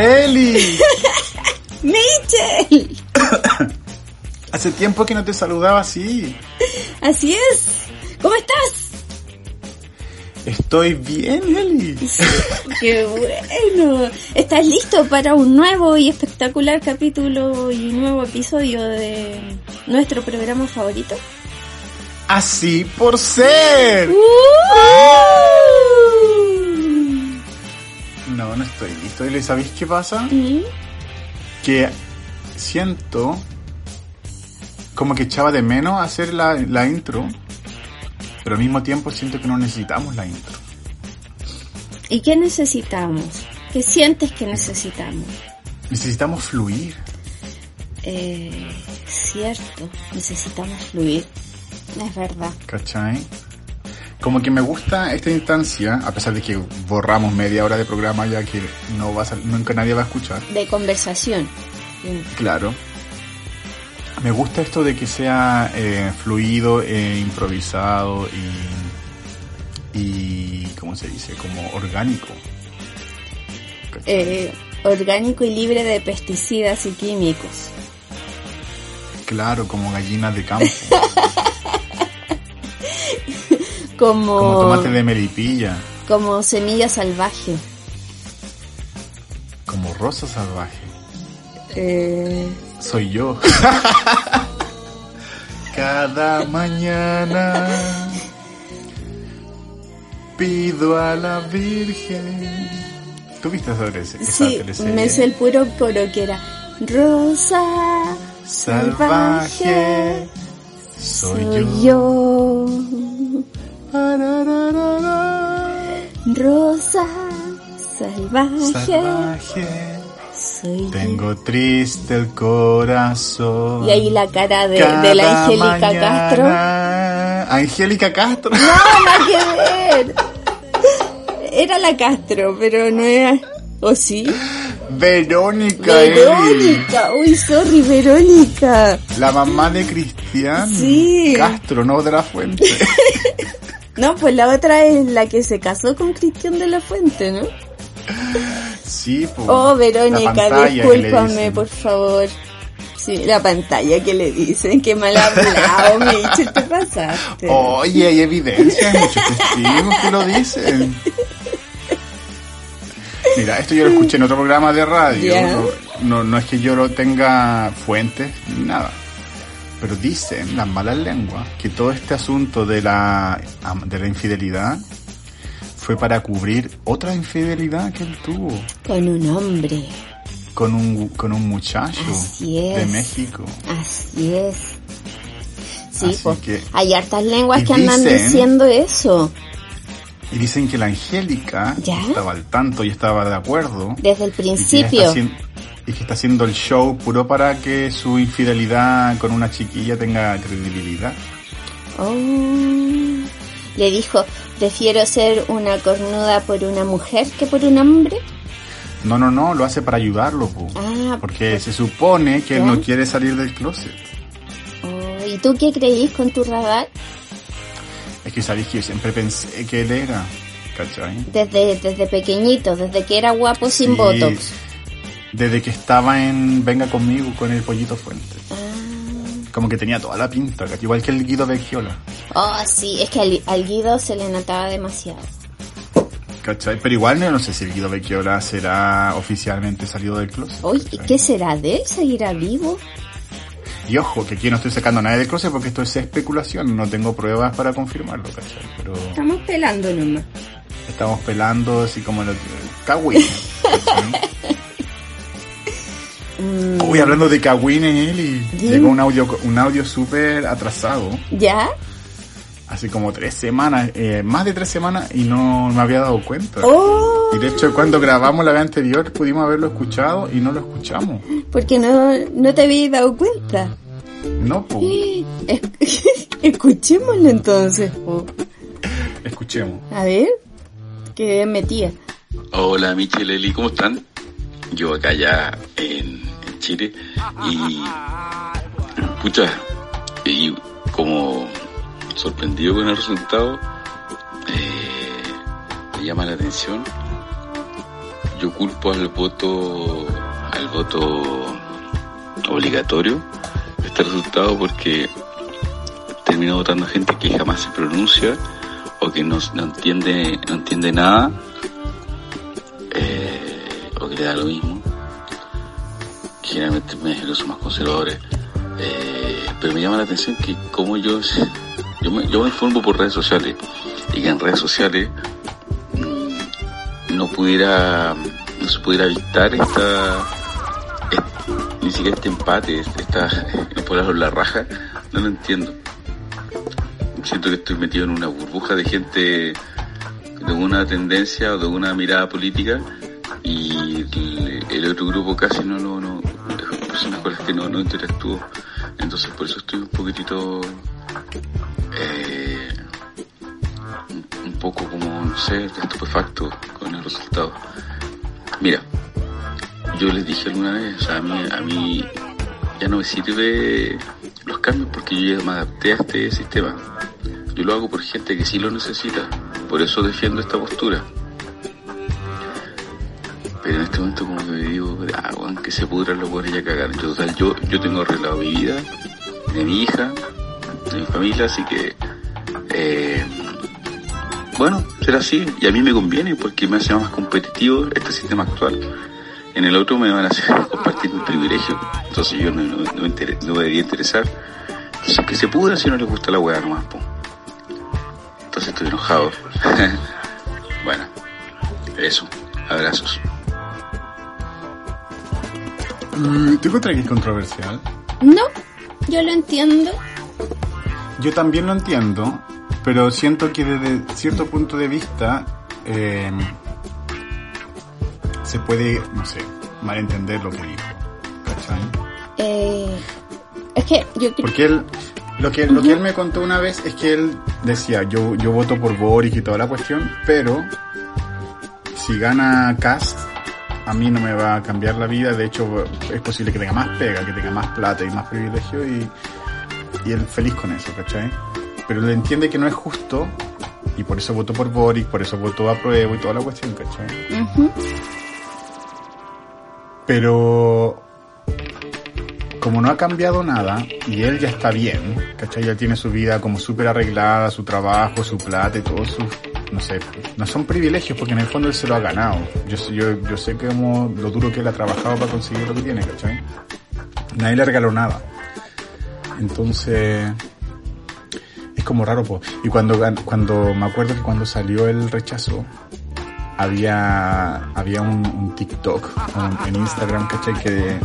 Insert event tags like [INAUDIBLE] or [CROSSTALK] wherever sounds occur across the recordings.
Eli. Mitchell. [LAUGHS] [COUGHS] Hace tiempo que no te saludaba así. Así es. ¿Cómo estás? Estoy bien, Eli. Qué bueno. ¿Estás listo para un nuevo y espectacular capítulo y nuevo episodio de nuestro programa favorito? Así por ser. ¡Uh! No, no estoy listo. ¿Y sabéis qué pasa? ¿Mm? Que siento como que echaba de menos hacer la, la intro, pero al mismo tiempo siento que no necesitamos la intro. ¿Y qué necesitamos? ¿Qué sientes que necesitamos? Necesitamos fluir. Eh, cierto, necesitamos fluir. Es verdad. ¿Cachai? Como que me gusta esta instancia, a pesar de que borramos media hora de programa ya que no va a nunca nadie va a escuchar. De conversación. Claro. Me gusta esto de que sea eh, fluido e improvisado y, y, ¿cómo se dice? Como orgánico. Eh, orgánico y libre de pesticidas y químicos. Claro, como gallinas de campo, [LAUGHS] Como, como tomate de melipilla, como semilla salvaje. como rosa salvaje. Eh, Soy yo. [LAUGHS] Cada mañana pido a la Virgen. ¿Tú viste sobre ese, esa sí, teleserie? me sé el puro coro que era Rosa Salvaje soy, soy yo. yo. Rosa salvaje, Salvaje. soy yo. Tengo triste el corazón. Y ahí la cara de, de la Angélica Castro. Angélica Castro. No, nada que ver. Era la Castro, pero no era. ¿O sí? Verónica. Verónica. Uy, sorry, Verónica. La mamá de Cristian Sí. Castro, no de la Fuente. [LAUGHS] No, pues la otra es la que se casó con Cristian de la Fuente, ¿no? Sí, pues. Oh, Verónica, discúlpame, por favor. Sí, la pantalla que le dicen, que mal hablado, Micho, te pasaste. Oye, hay evidencia, hay muchos testigos que lo dicen. Mira, esto yo lo escuché en otro programa de radio. No, no, no es que yo lo tenga fuentes ni nada. Pero dicen las malas lenguas que todo este asunto de la, de la infidelidad fue para cubrir otra infidelidad que él tuvo Con un hombre, con un, con un muchacho Así es. de México. así es. Sí, pues que- hay hartas lenguas que andan dicen- diciendo eso. Y dicen que la Angélica ¿Ya? estaba al tanto y estaba de acuerdo. Desde el principio. haciendo- y que está haciendo el show puro para que su infidelidad con una chiquilla tenga credibilidad. Oh. Le dijo, prefiero ser una cornuda por una mujer que por un hombre. No, no, no, lo hace para ayudarlo, po. Ah, porque se supone que él no quiere salir del closet. Oh, ¿Y tú qué creís con tu radar? Es que sabéis que yo siempre pensé que él era, ¿cachai? Desde, desde pequeñito, desde que era guapo sin botox. Desde que estaba en Venga conmigo con el pollito fuente. Ah. Como que tenía toda la pinta, igual que el Guido Vecchiola. Oh, sí, es que al, al Guido se le notaba demasiado. ¿Cachai? Pero igual no, no sé si el Guido Vecchiola será oficialmente salido del closet. Oye, ¿cachai? ¿qué será de él? ¿Seguirá vivo? Y ojo, que aquí no estoy sacando a nadie del closet porque esto es especulación, no tengo pruebas para confirmarlo, ¿cachai? Pero Estamos pelando nomás. estamos pelando así como el Kawin. [LAUGHS] Mm, Uy, hablando de Kawin, Eli, Dime. llegó un audio un audio súper atrasado, ¿Ya? hace como tres semanas, eh, más de tres semanas y no me había dado cuenta. Oh, Y de hecho cuando grabamos la vez anterior pudimos haberlo escuchado y no lo escuchamos. porque no, no te habías dado cuenta. No, po. [LAUGHS] Es- [LAUGHS] Escuchémoslo entonces. po. escuchemos. A ver, que metía. Hola Michelle Eli, ¿cómo están? Yo acá ya en, Chile y pucha, y como sorprendido con el resultado, eh, me llama la atención. yo culpo al voto, al voto obligatorio este resultado porque termina votando gente que jamás se pronuncia o que no, no entiende, no entiende nada, da lo mismo. Generalmente me los más conservadores. Eh, pero me llama la atención que como yo, [LAUGHS] yo me, yo me informo por redes sociales y que en redes sociales mm, no pudiera, no se pudiera evitar esta, ni siquiera este empate, esta, [LAUGHS] no la raja, no lo entiendo siento que estoy metido en una burbuja de gente de una tendencia o de una mirada política y el, otro grupo casi no, no, no, personas con las que no, no interactúo. Entonces por eso estoy un poquitito, eh, un, poco como, no sé, estupefacto con el resultado. Mira, yo les dije alguna vez, a mí, a mí ya no me sirve los cambios porque yo ya me adapté a este sistema. Yo lo hago por gente que sí lo necesita. Por eso defiendo esta postura. Pero en este momento como que digo, ah, que se pudran los buenos ya cagar. Yo, total, yo, yo tengo arreglado mi vida, de mi hija, de mi familia, así que eh, bueno, será así. Y a mí me conviene porque me hace más competitivo este sistema actual. En el otro me van a hacer [LAUGHS] compartir mi privilegio. Entonces yo no, me, debería interesar. Entonces que se pudra si no les gusta la hueá nomás, po estoy enojado. [LAUGHS] bueno, eso. Abrazos. Mm, ¿Tú encuentras que es controversial? No, yo lo entiendo. Yo también lo entiendo, pero siento que desde cierto punto de vista eh, se puede, no sé, malentender lo que dijo. ¿Cachai? Eh, es que yo Porque él, lo que, lo que él me contó una vez es que él decía, yo, yo voto por Boris y toda la cuestión, pero si gana Cast, a mí no me va a cambiar la vida, de hecho es posible que tenga más pega, que tenga más plata y más privilegio y, y él feliz con eso, ¿cachai? Pero él entiende que no es justo y por eso votó por Boris, por eso votó a prueba y toda la cuestión, ¿cachai? Pero como no ha cambiado nada y él ya está bien, ¿cachai? Ya tiene su vida como súper arreglada, su trabajo, su plata y todo su, no sé, no son privilegios porque en el fondo él se lo ha ganado. Yo, yo, yo sé como lo duro que él ha trabajado para conseguir lo que tiene, ¿cachai? Nadie le regaló nada. Entonces, es como raro, pues. Y cuando, cuando, me acuerdo que cuando salió el rechazo, había, había un, TikTok en Instagram, ¿cachai? Que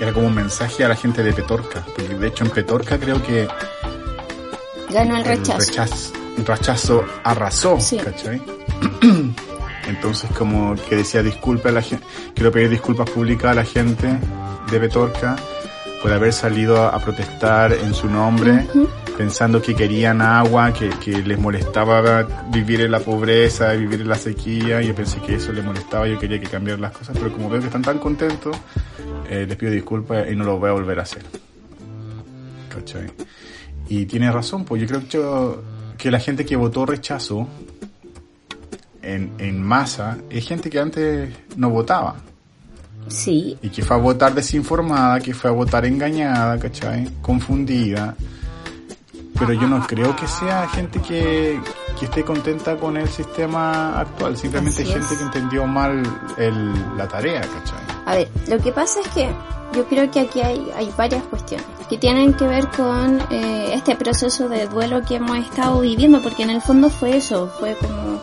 era como un mensaje a la gente de Petorca, porque de hecho en Petorca creo que ganó el rechazo. El rechazo, arrasó, ¿cachai? [CLEARS THROAT] Entonces como que decía disculpa a la gente, quiero pedir disculpas públicas a la gente de Petorca por haber salido a, protestar en su nombre, pensando que querían agua, que, que, les molestaba vivir en la pobreza, vivir en la sequía, yo pensé que eso les molestaba, yo quería que cambiaran las cosas, pero como veo que están tan contentos, eh, les pido disculpas y no lo voy a volver a hacer. ¿Cachai? Y tiene razón, pues yo creo que, la gente que votó rechazo en, en masa es gente que antes no votaba. Sí. Y que fue a votar desinformada, que fue a votar engañada, ¿cachai? Confundida. Pero yo no creo que sea gente que, que esté contenta con el sistema actual. Simplemente gente que entendió mal el, la tarea, ¿cachai? A ver, lo que pasa es que yo creo que aquí hay, varias cuestiones que tienen que ver con eh, este proceso de duelo que hemos estado viviendo, porque en el fondo fue eso, fue como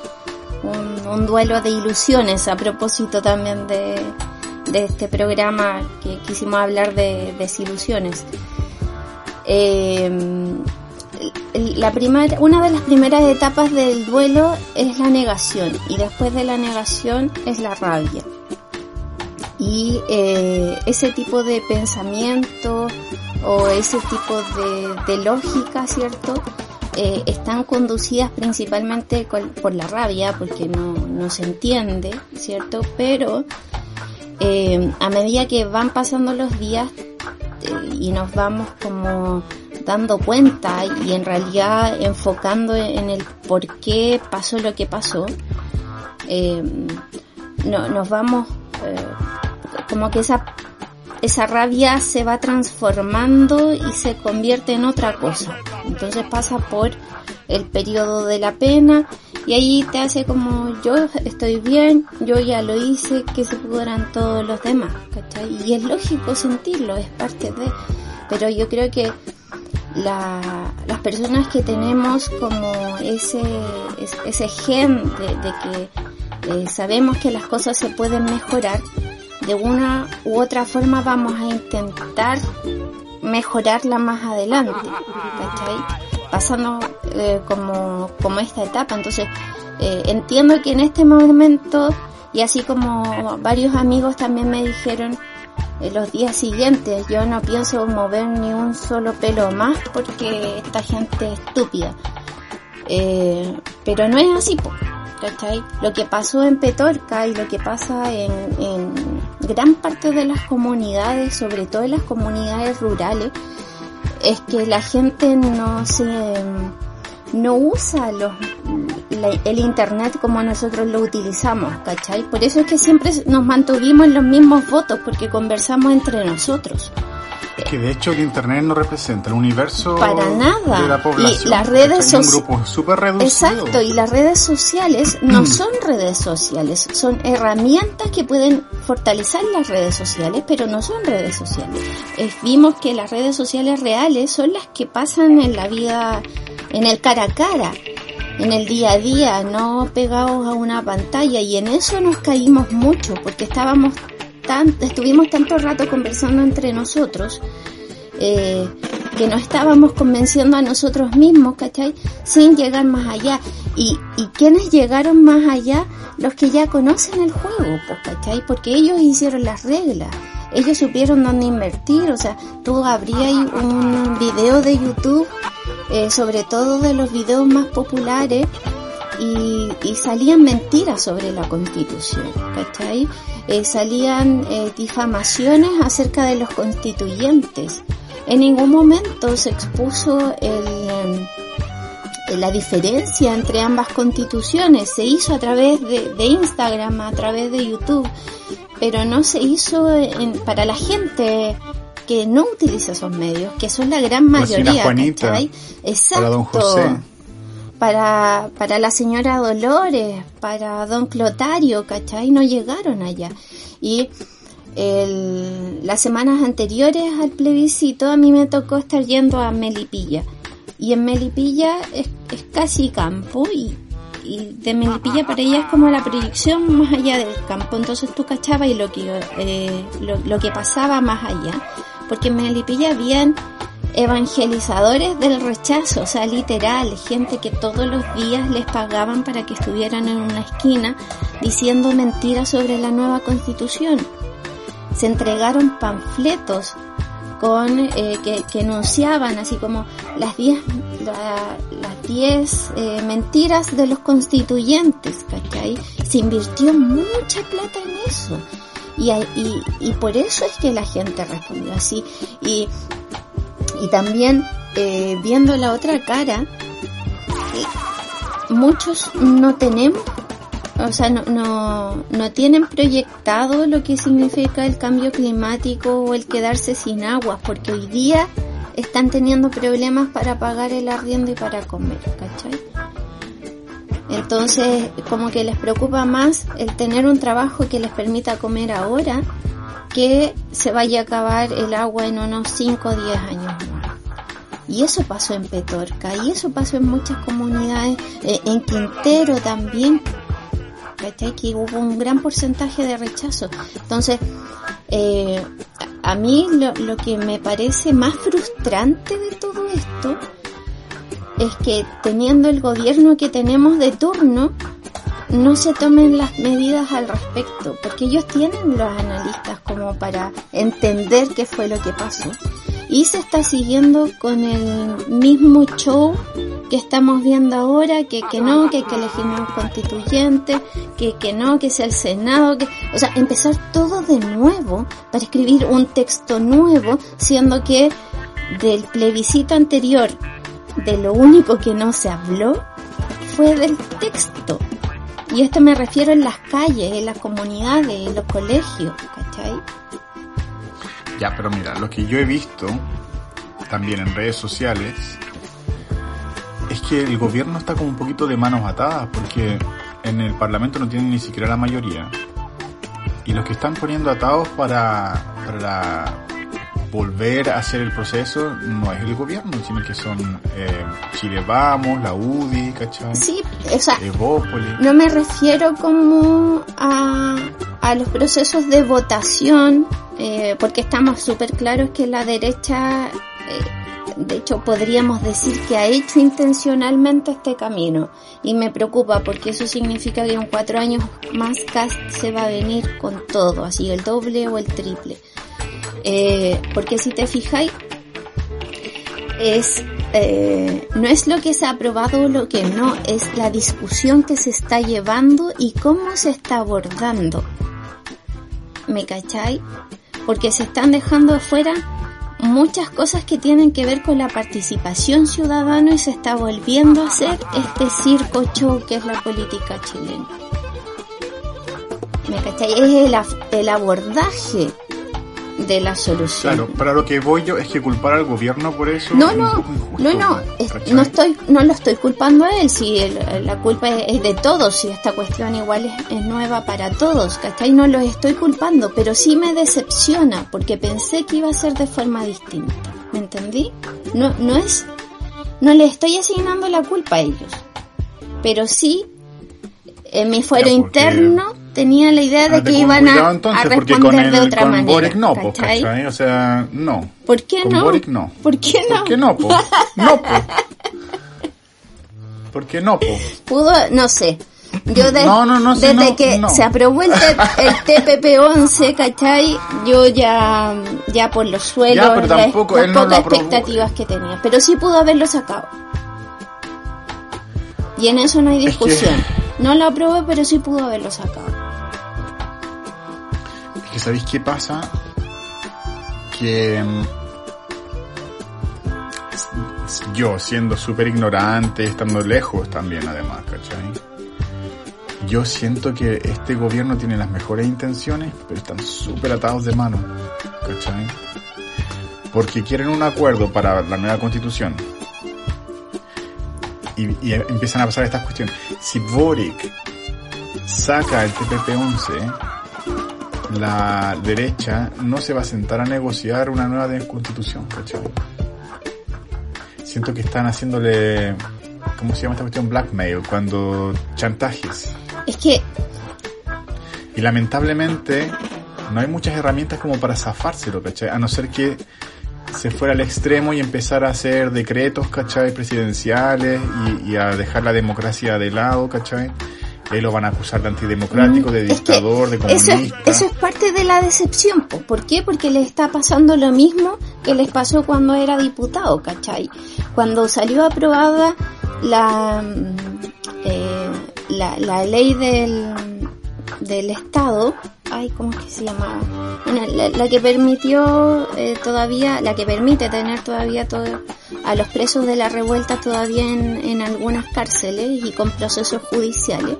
un, duelo de ilusiones a propósito también de, este programa que quisimos hablar de desilusiones. Eh, la primera, una de las primeras etapas del duelo es la negación y después de la negación es la rabia y eh, ese tipo de pensamiento o ese tipo de, lógica, ¿cierto? Eh, están conducidas principalmente por la rabia, porque no, se entiende, ¿cierto? Pero eh, a medida que van pasando los días y nos vamos como dando cuenta y en realidad enfocando en el por qué pasó lo que pasó, no, nos vamos, eh, como que esa, esa rabia se va transformando y se convierte en otra cosa. Entonces pasa por el periodo de la pena y ahí te hace como yo estoy bien, yo ya lo hice, que se pudieran todos los demás, ¿cachai? Y es lógico sentirlo, es parte de... Pero yo creo que las personas que tenemos como ese, ese gen de, que eh, sabemos que las cosas se pueden mejorar, de una u otra forma vamos a intentar mejorarla más adelante, ¿cachai? Pasando eh, como, como esta etapa. Entonces, eh, entiendo que en este momento, y así como varios amigos también me dijeron, en los días siguientes. Yo no pienso mover ni un solo pelo más porque esta gente es estúpida. Eh, pero no es así, ¿cachai? Lo que pasó en Petorca y lo que pasa en, en gran parte de las comunidades, sobre todo en las comunidades rurales, es que la gente no se no usa los, el internet como nosotros lo utilizamos, ¿cachai? Por eso es que siempre nos mantuvimos en los mismos votos, porque conversamos entre nosotros. Que de hecho el internet no representa el universo para nada. de la población. Y las redes sociales. Exacto, y las redes sociales no son redes sociales, son herramientas que pueden fortalecer las redes sociales, pero no son redes sociales. vimos que las redes sociales reales son las que pasan en la vida en el cara a cara, en el día a día, no pegados a una pantalla y en eso nos caímos mucho porque estábamos estuvimos tanto rato conversando entre nosotros eh, que no estábamos convenciendo a nosotros mismos, ¿cachai? Sin llegar más allá. Y, y quienes llegaron más allá, los que ya conocen el juego, pues, ¿cachai? Porque ellos hicieron las reglas ellos supieron dónde invertir, o sea, tú abrías un video de YouTube, eh, sobre todo de los videos más populares, y, salían mentiras sobre la constitución, ¿cachai? Eh, salían eh, difamaciones acerca de los constituyentes. En ningún momento se expuso el, la diferencia entre ambas constituciones. Se hizo a través de, de Instagram, a través de YouTube pero no se hizo para la gente que no utiliza esos medios, que son la gran mayoría. Juanita, Exacto. Para don José. Para, para la señora Dolores, para don Clotario, ¿cachai? No llegaron allá. Y el, las semanas anteriores al plebiscito a mí me tocó estar yendo a Melipilla. Y en Melipilla es, es casi campo y y de Melipilla para ella es como la proyección más allá del campo, entonces tú cachabas y lo que, eh, lo, que pasaba más allá, porque en Melipilla habían evangelizadores del rechazo, o sea, literal, gente que todos los días les pagaban para que estuvieran en una esquina diciendo mentiras sobre la nueva constitución. Se entregaron panfletos con eh, que, que, enunciaban así como las 10 las 10 eh, mentiras de los constituyentes, ¿cachai? Se invirtió mucha plata en eso. Y, y, y por eso es que la gente respondió así. Y, y también eh, viendo la otra cara, muchos no tenemos o sea, no, no, tienen proyectado lo que significa el cambio climático o el quedarse sin agua, porque hoy día están teniendo problemas para pagar el arriendo y para comer, ¿cachai? Entonces, como que les preocupa más el tener un trabajo que les permita comer ahora que se vaya a acabar el agua en unos 5 o 10 años. Y eso pasó en Petorca, y eso pasó en muchas comunidades, eh, en Quintero también, que hubo un gran porcentaje de rechazo. Entonces, eh, a mí lo, lo que me parece más frustrante de todo esto es que teniendo el gobierno que tenemos de turno, no se tomen las medidas al respecto, porque ellos tienen los analistas como para entender qué fue lo que pasó y se está siguiendo con el mismo show que estamos viendo ahora, que, que no, que hay que elegir un constituyente, que, que no, que sea el Senado, que, o sea, empezar todo de nuevo para escribir un texto nuevo, siendo que del plebiscito anterior, de lo único que no se habló, fue del texto. Y esto me refiero en las calles, en las comunidades, en los colegios, ¿cachai? Ya, pero mira, lo que yo he visto también en redes sociales es que el gobierno está como un poquito de manos atadas porque en el Parlamento no tienen ni siquiera la mayoría. Y los que están poniendo atados para, para volver a hacer el proceso no es el gobierno, sino que son eh, Chile Vamos, la UDI, ¿cachai? Sí, o sea, Evópolis. no me refiero como a, a los procesos de votación, eh, porque estamos súper claros que la derecha, eh, de hecho podríamos decir que ha hecho intencionalmente este camino. Y me preocupa porque eso significa que en cuatro años más Cast se va a venir con todo, así el doble o el triple. Eh, porque si te fijáis, es eh, no es lo que se ha aprobado o lo que no, es la discusión que se está llevando y cómo se está abordando. ¿Me cachai? Porque se están dejando afuera muchas cosas que tienen que ver con la participación ciudadana y se está volviendo a hacer este circo show que es la política chilena. ¿Me cachai? Es el, el abordaje de la solución. Claro, para lo que voy yo es que culpar al gobierno por eso No, es un no, poco injusto, no, no, no estoy, no lo estoy culpando a él, si el- la culpa es, es de todos, si esta cuestión igual es, es nueva para todos, ¿cachai? No los estoy culpando, pero sí me decepciona, porque pensé que iba a ser de forma distinta, ¿me entendí? No, no es, no le estoy asignando la culpa a ellos, pero sí, en mi fuero Ya, interno tenía la idea de que iban a, entonces, a responder con el, de otra con manera, Boric no, pues. O sea, no. ¿Por qué Con no? Boric no. ¿Por qué no? ¿Por qué no, po? No, po. [LAUGHS] ¿Por qué no, po? pudo, no sé. Yo de- No, no, no, sí, desde no, que no. se aprobó el, T- el TPP-11, ¿cachai? Yo ya, ya por los suelos, Ya, pero las- tampoco pocas expectativas que tenía. Pero sí pudo haberlo sacado. Y en eso no hay Es que- discusión. No lo aprobó, pero sí pudo haberlo sacado. Que ¿sabéis qué pasa? Que mm, yo, siendo súper ignorante, estando lejos también además, ¿cachai? Yo siento que este gobierno tiene las mejores intenciones, pero están súper atados de mano, ¿cachai? Porque quieren un acuerdo para la nueva constitución. Y, y empiezan a pasar estas cuestiones. Si Boric saca el TPP-11, la derecha no se va a sentar a negociar una nueva constitución, ¿cachai? Siento que están haciéndole, ¿cómo se llama esta cuestión? Blackmail, cuando chantajes. Es que, Y lamentablemente no hay muchas herramientas como para zafárselo, ¿cachai? A no ser que se fuera al extremo y empezar a hacer decretos, ¿cachai? Presidenciales y, y a dejar la democracia de lado, ¿cachai? Lo van a acusar de antidemocrático, de Mm, es que dictador, de eso comunista. es, eso es parte de la decepción. po. ¿Por qué? Porque les está pasando lo mismo que les pasó cuando era diputado, ¿cachai? Cuando salió aprobada la, mm, eh, la, la ley del, del Estado, ay, ¿cómo es que se llamaba? Bueno, la, la que permitió eh, todavía, la que permite tener todavía todo, a los presos de la revuelta todavía en, en algunas cárceles y con procesos judiciales.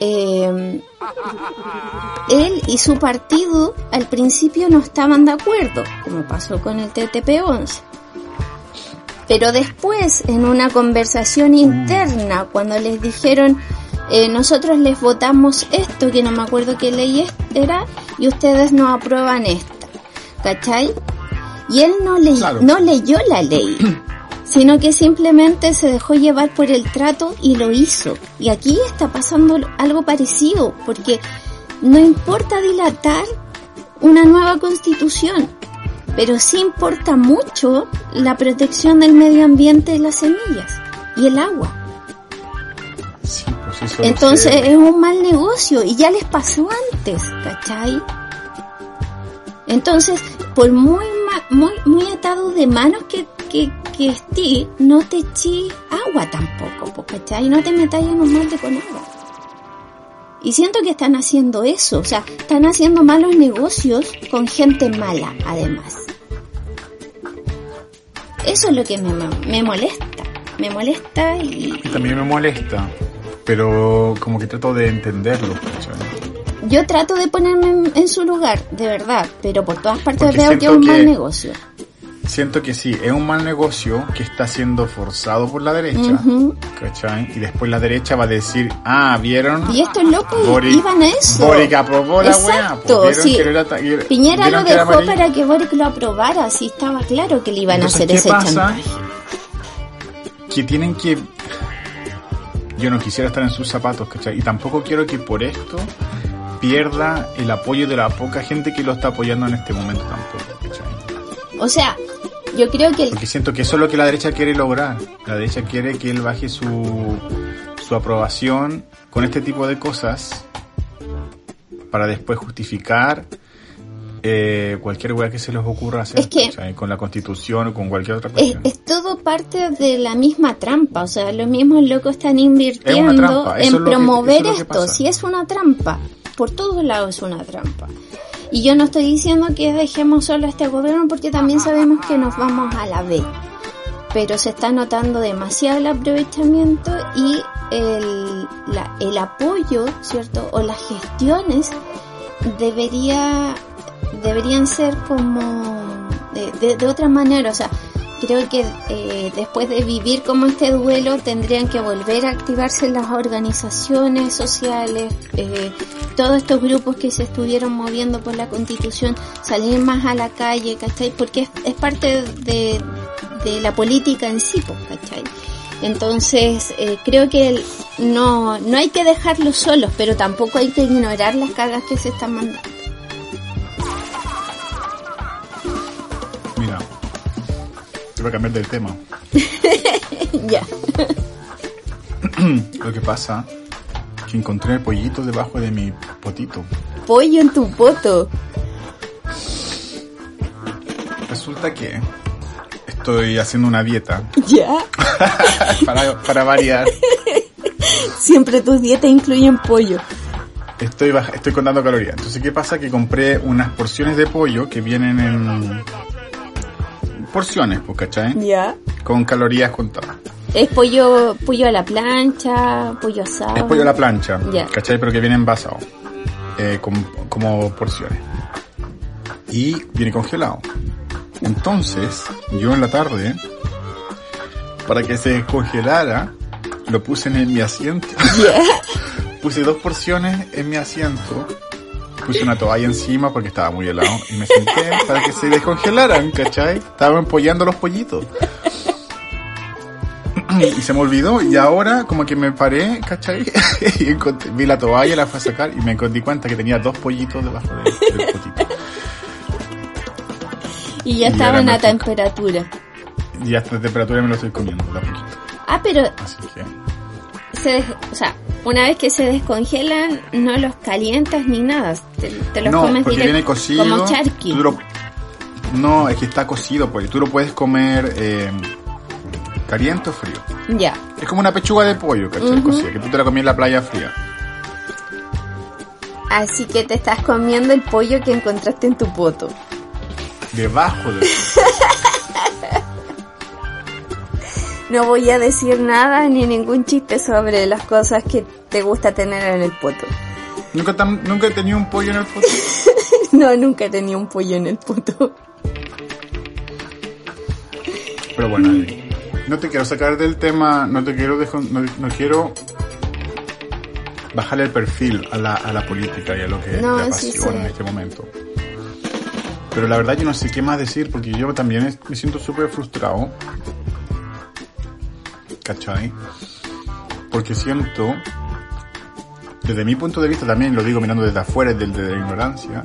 Eh, él y su partido al principio no estaban de acuerdo, como pasó con el TTP-11. Pero después, en una conversación interna, cuando les dijeron, eh, nosotros les votamos esto, que no me acuerdo qué ley era, y ustedes no aprueban esta. ¿Cachai? Y él no, le, Claro. no leyó la ley, [CLEARS THROAT] sino que simplemente se dejó llevar por el trato y lo hizo. Y aquí está pasando algo parecido, porque no importa dilatar una nueva constitución, pero sí importa mucho la protección del medio ambiente y las semillas y el agua. Sí, Entonces es un mal negocio y ya les pasó antes, ¿cachai? Entonces, por muy ma- muy muy atado de manos que, que, que esté, no te eches agua tampoco, po, ¿cachai? No te metas en un molde con agua. Y siento que están haciendo eso, o sea, están haciendo malos negocios con gente mala, además. Eso es lo que me, me molesta. Me molesta y, Y también me molesta pero como que trato de entenderlo, ¿cachai? Yo trato de ponerme en, en su lugar, de verdad, pero por todas partes Porque veo que es un mal negocio. Siento que sí, es un mal negocio que está siendo forzado por la derecha. Y después la derecha va a decir, ah, ¿vieron? Y estos locos Boric- iban a eso. Boric aprobó la Exacto, pues, ¿vieron sí. que no era ta- y- Piñera ¿vieron lo dejó para que Boric lo aprobara, así estaba claro que le iban Entonces, a hacer ¿qué ese pasa? chantaje. que tienen que... Yo no quisiera estar en sus zapatos, ¿cachai? Y tampoco quiero que por esto pierda el apoyo de la poca gente que lo está apoyando en este momento tampoco, ¿cachai? O sea, yo creo que el Porque siento que eso es lo que la derecha quiere lograr. La derecha quiere que él baje su, su aprobación con este tipo de cosas para después justificar eh, cualquier weá que se les ocurra hacer. Es. Con la constitución o con cualquier otra es, cuestión. es todo parte de la misma trampa, o sea, los mismos locos están invirtiendo en es que- promover es esto, si es una trampa, por todos lados es una trampa. Y yo no estoy diciendo que dejemos solo a este gobierno porque también sabemos que nos vamos a la B. Pero se está notando demasiado el aprovechamiento y el, la- el apoyo, ¿cierto? O las gestiones debería, deberían ser como de, de, otra manera. O sea, creo que eh, después de vivir como este duelo tendrían que volver a activarse las organizaciones sociales, eh, todos estos grupos que se estuvieron moviendo por la constitución, salir más a la calle, ¿cachai? Porque es, es parte de, de la política en sí, pues, ¿cachai? Entonces, eh, creo que no, no hay que dejarlos solos, pero tampoco hay que ignorar las cargas que se están mandando. Te voy a cambiar del tema. [LAUGHS] ya. [CLEARS THROAT] Lo que pasa que encontré pollitos debajo de mi potito. Pollo en tu poto. Resulta que estoy haciendo una dieta Ya. [LAUGHS] para, para variar. Siempre tus dietas incluyen pollo. Estoy, estoy contando calorías. Entonces, ¿qué pasa? Que compré unas porciones de pollo que vienen en porciones, pues, ¿cachai? Ya. Con calorías contadas. Es pollo, pollo a la plancha, pollo asado. Es pollo a la plancha, Ya. ¿cachai? Pero que viene envasado. eh, com- como porciones. Y viene congelado. Entonces, yo en la tarde, para que se descongelara, lo puse en mi asiento. Ya. [LAUGHS] Puse dos porciones en mi asiento. Puse una toalla encima porque estaba muy helado. Y me senté para que se descongelaran, ¿cachai? Estaba empollando los pollitos. [CLEARS THROAT] Y se me olvidó. Y ahora como que me paré, ¿cachai? [LAUGHS] Y encontré- vi la toalla, la fui a sacar y me di cuenta que tenía dos pollitos debajo de- del potito. Y ya Y estaban a temperatura. Y a esta temperatura me lo estoy comiendo de a poquito. Ah, pero Así que... se o sea, una vez que se descongelan, no los calientas ni nada. Te, te los no, comes porque directo, viene cocido. como charqui. lo- no, es que está cocido, pues. Tú lo puedes comer eh, caliente o frío. Ya. Es como una pechuga de pollo, ¿cachai? Ujú. Cocida, que tú te la comías en la playa fría. Así que te estás comiendo el pollo que encontraste en tu poto. Debajo de [LAUGHS] No voy a decir nada ni ningún chiste sobre las cosas que te gusta tener en el poto. [LAUGHS] ¿Nunca, tan- nunca he tenido un pollo en el poto. [LAUGHS] No, nunca he tenido un pollo en el poto. Pero bueno, no te quiero sacar del tema, no te quiero dejo- no, no quiero bajarle el perfil a la, a la política y a lo que No, te apasiona en este momento. Pero la verdad yo no sé qué más decir porque yo también me siento súper frustrado. ¿Cachai? Porque siento, desde mi punto de vista también, lo digo mirando desde afuera, desde la ignorancia,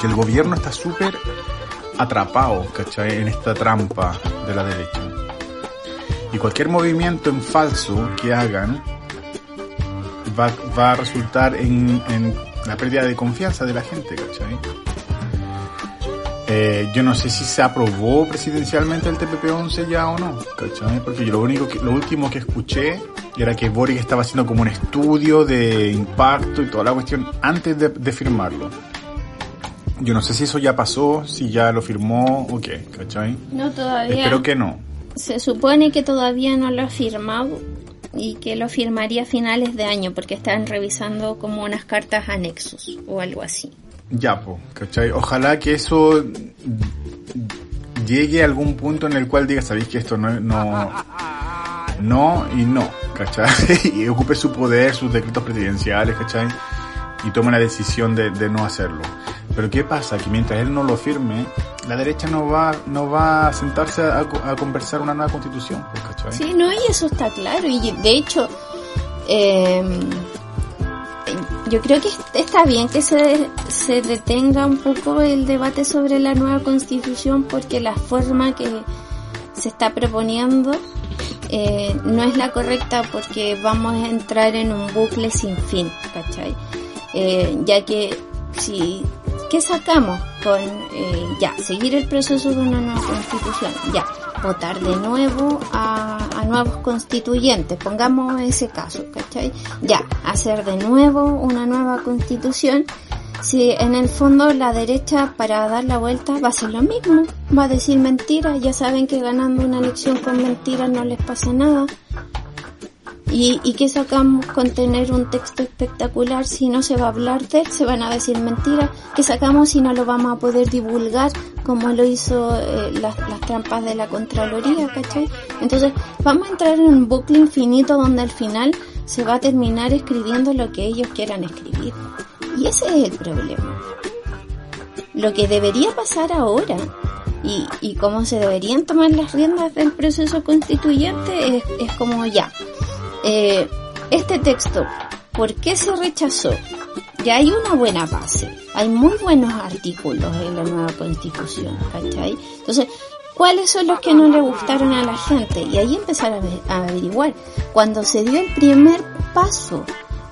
que el gobierno está súper atrapado, ¿cachai? En esta trampa de la derecha. Y cualquier movimiento en falso que hagan va, a resultar en, en la pérdida de confianza de la gente, ¿cachai? Eh, yo no sé si se aprobó presidencialmente el TPP-11 ya o no, ¿cachai? Porque yo lo único que, lo último que escuché era que Boric estaba haciendo como un estudio de impacto y toda la cuestión antes de, de firmarlo. Yo no sé si eso ya pasó, si ya lo firmó o qué, ¿cachai? No, todavía. Espero que no. Se supone que todavía no lo ha firmado. y que lo firmaría a finales de año porque están revisando como unas cartas anexos o algo así. Ya, pues, ¿cachai? Ojalá que eso llegue a algún punto en el cual diga, sabéis que esto no, no, no y no, ¿cachai? [LAUGHS] y ocupe su poder, sus decretos presidenciales, ¿cachai? Y tome la decisión de, no hacerlo. Pero ¿qué pasa? Que mientras él no lo firme, la derecha no va, no va a sentarse a, a conversar una nueva constitución, pues, ¿cachai? Sí, no, y eso está claro. Y de hecho, eh, yo creo que está bien que se, se detenga un poco el debate sobre la nueva constitución porque la forma que se está proponiendo eh, no es la correcta porque vamos a entrar en un bucle sin fin, ¿cachai? Eh, ya que si, ¿qué sacamos con eh, ya, seguir el proceso de una nueva constitución? Ya, votar de nuevo a, nuevos constituyentes, pongamos ese caso, ¿cachai? Ya, hacer de nuevo una nueva constitución, si en el fondo la derecha para dar la vuelta va a hacer lo mismo, va a decir mentiras, ya saben que ganando una elección con mentiras no les pasa nada, ¿Y, ¿Y qué sacamos con tener un texto espectacular si no se va a hablar de él? Se van a decir mentiras. ¿Qué sacamos si no lo vamos a poder divulgar como lo hizo eh, las, las trampas de la Contraloría, ¿cachai? Entonces vamos a entrar en un bucle infinito donde al final se va a terminar escribiendo lo que ellos quieran escribir. Y ese es el problema. Lo que debería pasar ahora y, y cómo se deberían tomar las riendas del proceso constituyente es, es como ya eh, este texto, ¿por qué se rechazó? Ya hay una buena base, hay muy buenos artículos en la nueva constitución, ¿cachai? Entonces, ¿cuáles son los que no le gustaron a la gente? Y ahí empezar a, averiguar. Cuando se dio el primer paso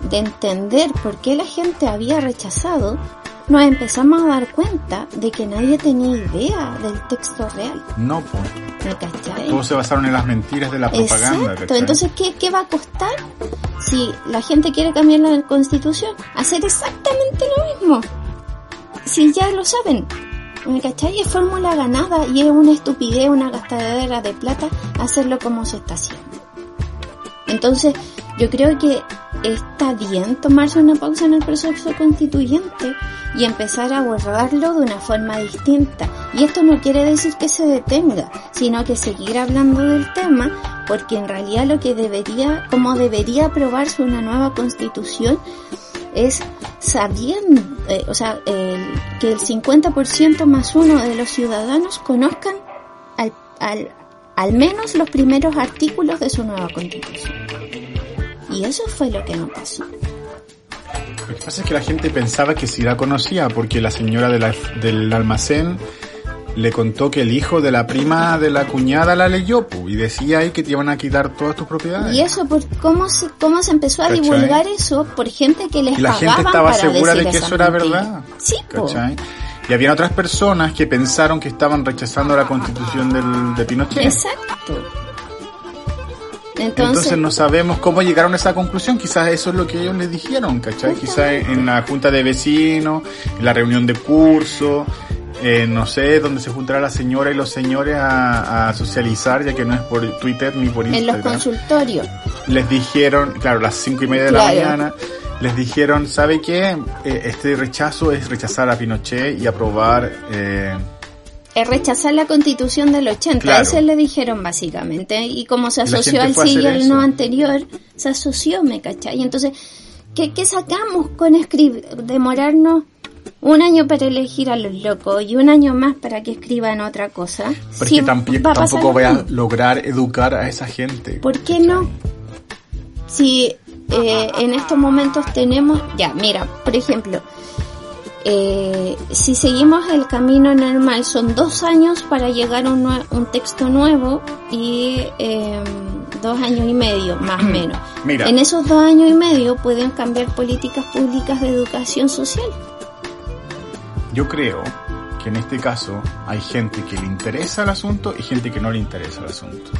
de entender por qué la gente había rechazado, nos empezamos a dar cuenta de que nadie tenía idea del texto real. No, pues. Todos se basaron en las mentiras de la propaganda. Exacto. Entonces, ¿qué, ¿qué va a costar si la gente quiere cambiar la constitución? Hacer exactamente lo mismo. Si ya lo saben. ¿Me cachai? Es fórmula ganada y es una estupidez, una gastadera de plata hacerlo como se está haciendo. Entonces, yo creo que está bien tomarse una pausa en el proceso constituyente y empezar a abordarlo de una forma distinta. Y esto no quiere decir que se detenga, sino que seguir hablando del tema, porque en realidad lo que debería, como debería aprobarse una nueva constitución, es sabiendo, eh, o sea, que el 50% más uno de los ciudadanos conozcan al, al, al menos los primeros artículos de su nueva constitución. Y eso fue lo que no pasó. Lo que pasa es que la gente pensaba que sí la conocía, porque la señora del almacén le contó que el hijo de la prima de la cuñada la leyó y decía ahí que te iban a quitar todas tus propiedades. Y eso, por cómo se, cómo se empezó a divulgar eso por gente que les y la gente estaba segura de que eso era verdad. Sí, ¿cachai? Y había otras personas que pensaron que estaban rechazando la constitución del, de Pinochet. Exacto. Entonces, no sabemos cómo llegaron a esa conclusión. Quizás eso es lo que ellos les dijeron, ¿cachai? Quizás en la junta de vecinos, en la reunión de curso, eh, no sé, donde se juntará la señora y los señores a, socializar, ya que no es por Twitter ni por Instagram. En los consultorios. Les dijeron, claro, las cinco y media de la mañana, les dijeron, ¿sabe qué? Eh, este rechazo es rechazar a Pinochet y aprobar... Eh, es rechazar la constitución del 80, eso le dijeron básicamente. Y como se asoció al sí y al no anterior, se asoció, ¿me cachai? Y entonces, ¿qué, qué sacamos con escribir, demorarnos un año para elegir a los locos y un año más para que escriban otra cosa? Porque tampoco voy a lograr educar a esa gente. ¿Por qué no? Si eh, en estos momentos tenemos, ya, mira, por ejemplo, eh, si seguimos el camino normal, son dos años para llegar a un, un texto nuevo y eh, dos años y medio, más o menos. En esos dos años y medio pueden cambiar políticas públicas de educación social. Yo creo que en este caso hay gente que le interesa el asunto y gente que no le interesa el asunto.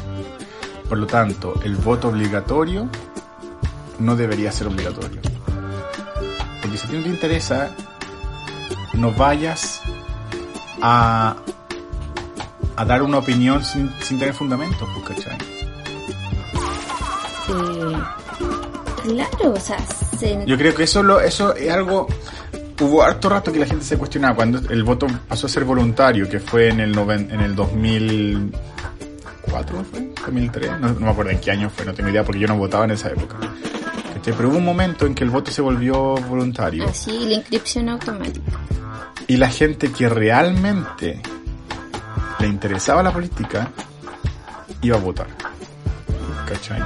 Por lo tanto, el voto obligatorio no debería ser obligatorio. Porque si a ti no te interesa, no vayas a, a dar una opinión sin, sin tener fundamentos, pues, ¿cachai? claro, o sea, se- Yo creo que eso, lo, eso es algo... Hubo harto rato que la gente se cuestionaba cuando el voto pasó a ser voluntario, que fue en el, noven, en el 2004, ¿fue? 2003, no, no me acuerdo en qué año fue, no tengo idea porque yo no votaba en esa época. Pero hubo un momento en que el voto se volvió voluntario. así la inscripción automática. Y la gente que realmente le interesaba la política iba a votar. ¿Cachai?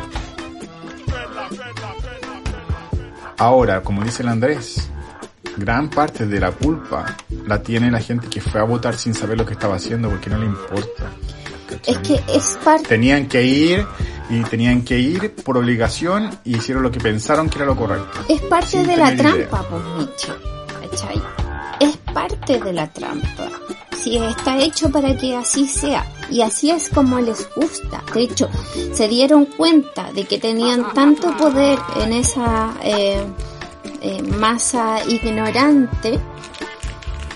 Ahora, como dice el Andrés, gran parte de la culpa la tiene la gente que fue a votar sin saber lo que estaba haciendo porque no le importa. ¿cachai? Es que es parte, Tenían que ir y tenían que ir por obligación y hicieron lo que pensaron que era lo correcto. es parte de la tener idea. trampa, pues Miche, ¿cachai? Parte de la trampa. Si está hecho para que así sea. Y así es como les gusta. De hecho, se dieron cuenta de que tenían tanto poder en esa eh, eh, masa ignorante.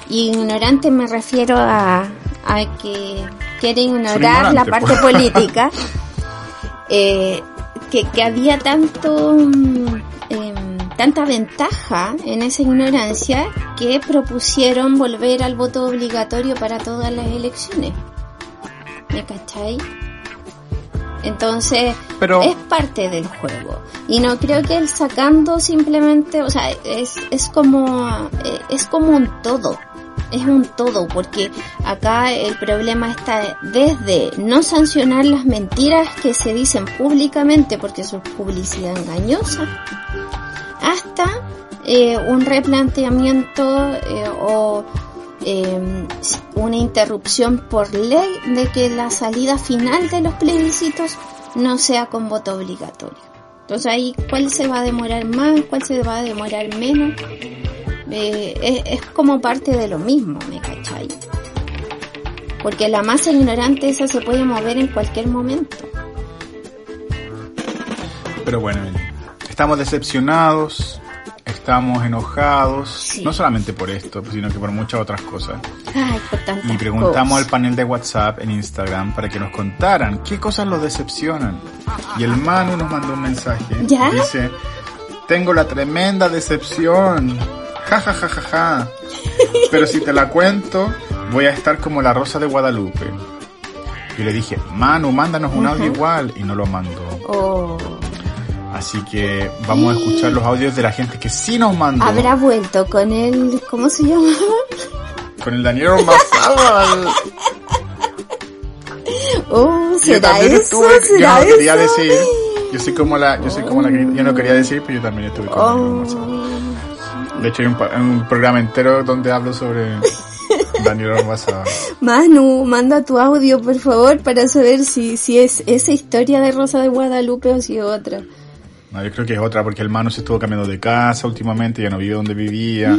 Y ignorante me refiero a, a que quiere ignorar la parte pues. política. [LAUGHS] eh, que, que había tanto mm, em, tanta ventaja en esa ignorancia que propusieron volver al voto obligatorio para todas las elecciones. ¿Me cachai? Entonces, Pero- es parte del juego. Y no creo que el sacando simplemente, o sea, es, es como, eh, es como un todo. Es un todo, porque acá el problema está desde no sancionar las mentiras que se dicen públicamente porque eso es publicidad engañosa, hasta eh, un replanteamiento eh, o eh, una interrupción por ley de que la salida final de los plebiscitos no sea con voto obligatorio. Entonces ahí, ¿cuál se va a demorar más? ¿Cuál se va a demorar menos? Eh, es, es como parte de lo mismo, ¿me cachai? Porque la masa ignorante esa se puede mover en cualquier momento. Pero bueno, estamos decepcionados, estamos enojados, Sí. no solamente por esto, sino que por muchas otras cosas. Ay, por tantas Y preguntamos al cosas. panel de WhatsApp en Instagram para que nos contaran qué cosas los decepcionan. Y el Manu nos mandó un mensaje. ¿Ya? Dice, tengo la tremenda decepción. Ja, ja, ja, ja, ja. Pero si te la cuento, voy a estar como la rosa de Guadalupe. Yo le dije, Manu, mándanos un audio igual. Y no lo mandó. Oh. Así que vamos a escuchar los audios de la gente que sí nos mandó. Habrá vuelto con el, ¿cómo se llama? Con el Daniel Ormazábal. [LAUGHS] Oh, Yo ¿será también eso? estuve, yo ¿Será no quería eso? decir, yo soy como la, yo soy como la que yo no quería decir, pero yo también estuve con Daniel Oh, Ormazábal. De hecho hay un, un programa entero donde hablo sobre [LAUGHS] Daniel Ormazábal. Manu, manda tu audio, por favor, para saber si, si es esa historia de Rosa de Guadalupe o si es otra. No, yo creo que es otra porque el Manu se estuvo cambiando de casa últimamente, ya no vive donde vivía.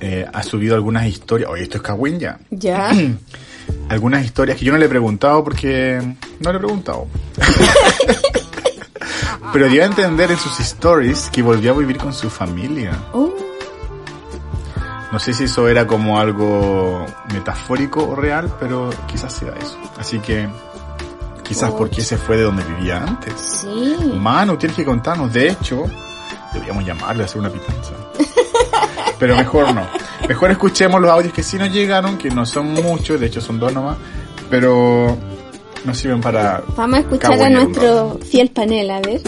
Eh, ha subido algunas historias, oye, esto es Kawin ya. ¿Ya? [CLEARS THROAT] Algunas historias que yo no le he preguntado porque no le he preguntado. [LAUGHS] Pero dio a entender en sus stories que volvió a vivir con su familia. Oh, No sé si eso era como algo metafórico o real, pero quizás sea eso. Así que quizás Oh. porque se fue de donde vivía antes. sí. Manu, tienes que contarnos. De hecho, deberíamos llamarle a hacer una pitanza. [LAUGHS] Pero mejor no. Mejor escuchemos los audios que sí nos llegaron, que no son muchos, de hecho son dos nomás, pero nos sirven para... Vamos a escuchar a nuestro fiel panel, a ver.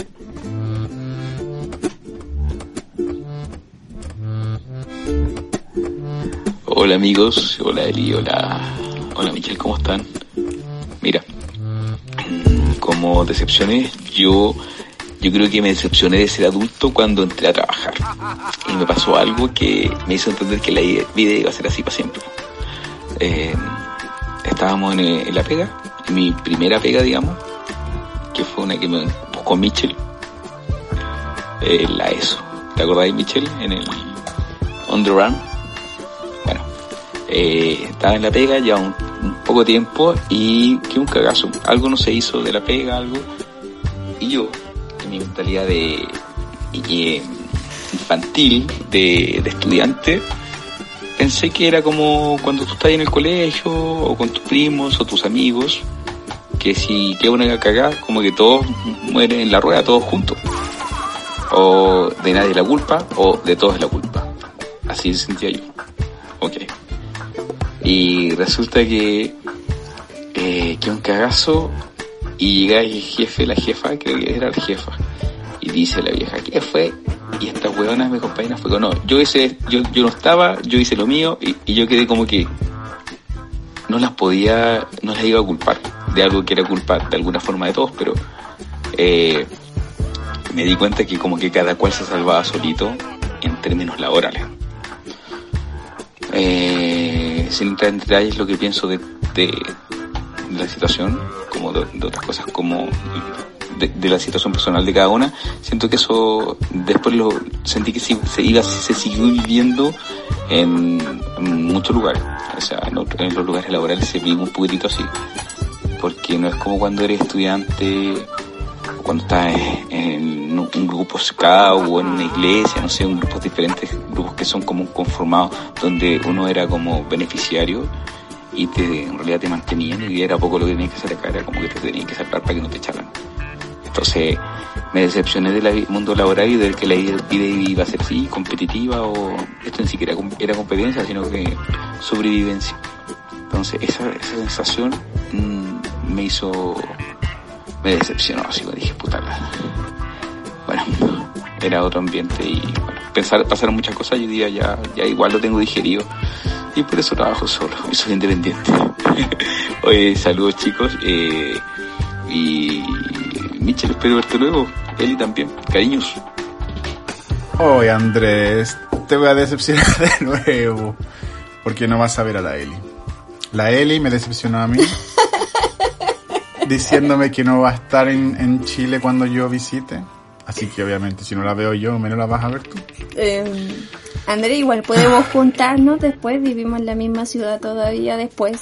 Hola amigos, hola Eli, hola, hola Michelle, ¿cómo están? Mira, como decepciones, yo, yo creo que me decepcioné de ser adulto cuando entré a trabajar. Y me pasó algo que me hizo entender que la vida iba a ser así para siempre. Eh, estábamos en, la pega, en mi primera pega, digamos, que fue una que me buscó Michelle, eh, la ESO. ¿Te acordáis, Michelle? En el On the Run. Bueno, eh, estaba en la pega ya un poco tiempo y que un cagazo. Algo no se hizo de la pega, algo. Y yo, en mi mentalidad de eh, infantil, de, estudiante, pensé que era como cuando tú estás en el colegio o con tus primos o tus amigos, que si queda una cagada, como que todos mueren en la rueda, todos juntos. O de nadie la culpa, o de todos la culpa. Así se sentía yo. Ok. Y resulta que, eh, que un cagazo y llega el jefe, la jefa, creo que era la jefa. Y dice la vieja, ¿qué fue? Y estas hueonas me compañeras fue no, yo hice, yo, yo no estaba, yo hice lo mío y, y yo quedé como que no las podía, no las iba a culpar de algo que era culpa de alguna forma de todos, pero eh, me di cuenta que como que cada cual se salvaba solito en términos laborales. Eh, sin entrar en detalles lo que pienso de, de, la situación, como de, otras cosas, como de, la situación personal de cada una, siento que eso después lo sentí que se, iba, se siguió viviendo en, muchos lugares, o sea, en, en, los lugares laborales se vive un poquitito así, porque no es como cuando eres estudiante, cuando estás en un, grupo scout o en una iglesia, no sé, un grupos diferentes, grupos que son como conformados, donde uno era como beneficiario y te, en realidad te mantenían y era poco lo que tenías que hacer acá, era como que te tenían que sacar para que no te echaran. Entonces me decepcioné del mundo laboral y del que la vida iba a ser así, competitiva o esto ni siquiera era competencia, sino que sobrevivencia. Entonces esa, esa sensación mmm, me hizo, me decepcionó, así que dije, puta la... Bueno, era otro ambiente y bueno, pensar, pasaron muchas cosas y hoy día ya, ya igual lo tengo digerido y por eso trabajo solo y soy independiente. [LAUGHS] Oye, saludos chicos eh, y Michel, espero verte luego. Eli también, cariños. Oye Andrés, te voy a decepcionar de [LAUGHS] nuevo porque no vas a ver a la Eli. La Eli me decepcionó a mí [LAUGHS] diciéndome que no va a estar en, en Chile cuando yo visite. Así que obviamente si no la veo yo, menos la vas a ver tú. Eh, André, igual podemos [LAUGHS] juntarnos después, vivimos en la misma ciudad todavía después.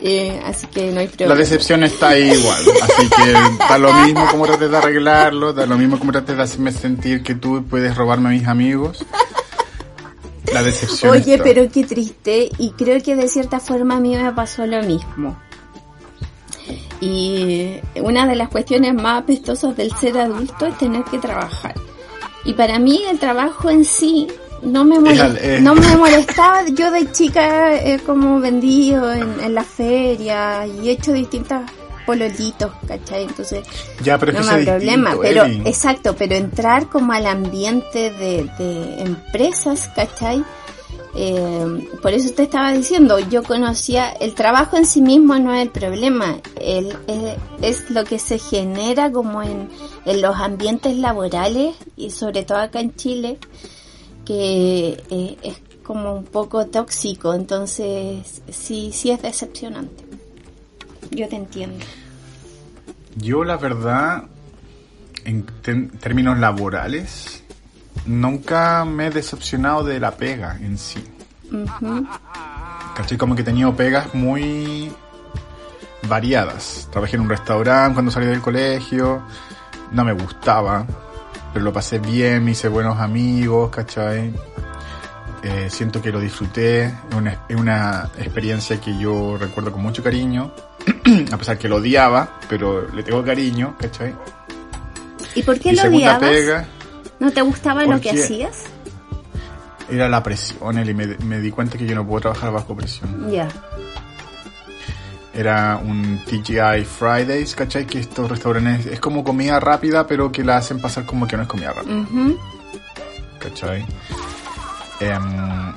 Eh, así que no hay problema. La decepción está ahí igual, así que da lo mismo como trates de arreglarlo, da lo mismo como trates de hacerme sentir que tú puedes robarme a mis amigos. La decepción Oye, está. pero qué triste, y creo que de cierta forma a mí me pasó lo mismo. Y una de las cuestiones más apestosas del ser adulto es tener que trabajar. Y para mí el trabajo en sí no me, molest eh. no me molestaba. Yo de chica he como vendido en, en la feria y he hecho distintas pololitos, ¿cachai? Entonces, ya, pero no me hay problema. Pero, Eli. exacto, pero entrar como al ambiente de, de empresas, ¿cachai? Eh, por eso te estaba diciendo, yo conocía, el trabajo en sí mismo no es el problema, el, es, lo que se genera como en, en, los ambientes laborales y sobre todo acá en Chile, que eh, es como un poco tóxico, entonces sí, sí es decepcionante. Yo te entiendo. Yo la verdad, en términos laborales, nunca me he decepcionado de la pega en sí. Uh -huh. ¿Cachai? Como que he tenido pegas muy variadas. Trabajé en un restaurante cuando salí del colegio, no me gustaba, pero lo pasé bien, me hice buenos amigos, ¿cachai? Eh, siento que lo disfruté, es una, una, experiencia que yo recuerdo con mucho cariño, [CLEARS THROAT] a pesar que lo odiaba, pero le tengo cariño, ¿cachai? ¿Y por qué Mi lo odiabas? pega, ¿No te gustaba lo que hacías? era la presión, y me, me di cuenta que yo no puedo trabajar bajo presión. Ya. Era un TGI Fridays, ¿cachai? Que estos restaurantes es como comida rápida, pero que la hacen pasar como que no es comida rápida, Ujú. ¿cachai? Em,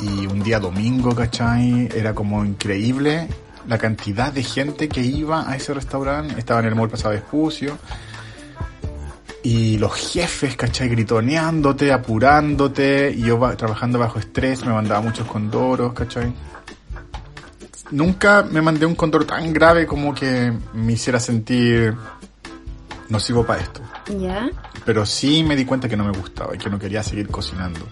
y un día domingo, ¿cachai? Era como increíble la cantidad de gente que iba a ese restaurante. Estaba en el mall pasado de Espucio. Y los jefes, ¿cachai? Gritoneándote, apurándote. Y yo trabajando bajo estrés, me mandaba muchos condoros, ¿cachai? Nunca me mandé un condoro tan grave como que me hiciera sentir no sirvo para esto. Ya. Pero sí me di cuenta que no me gustaba y que no quería seguir cocinando.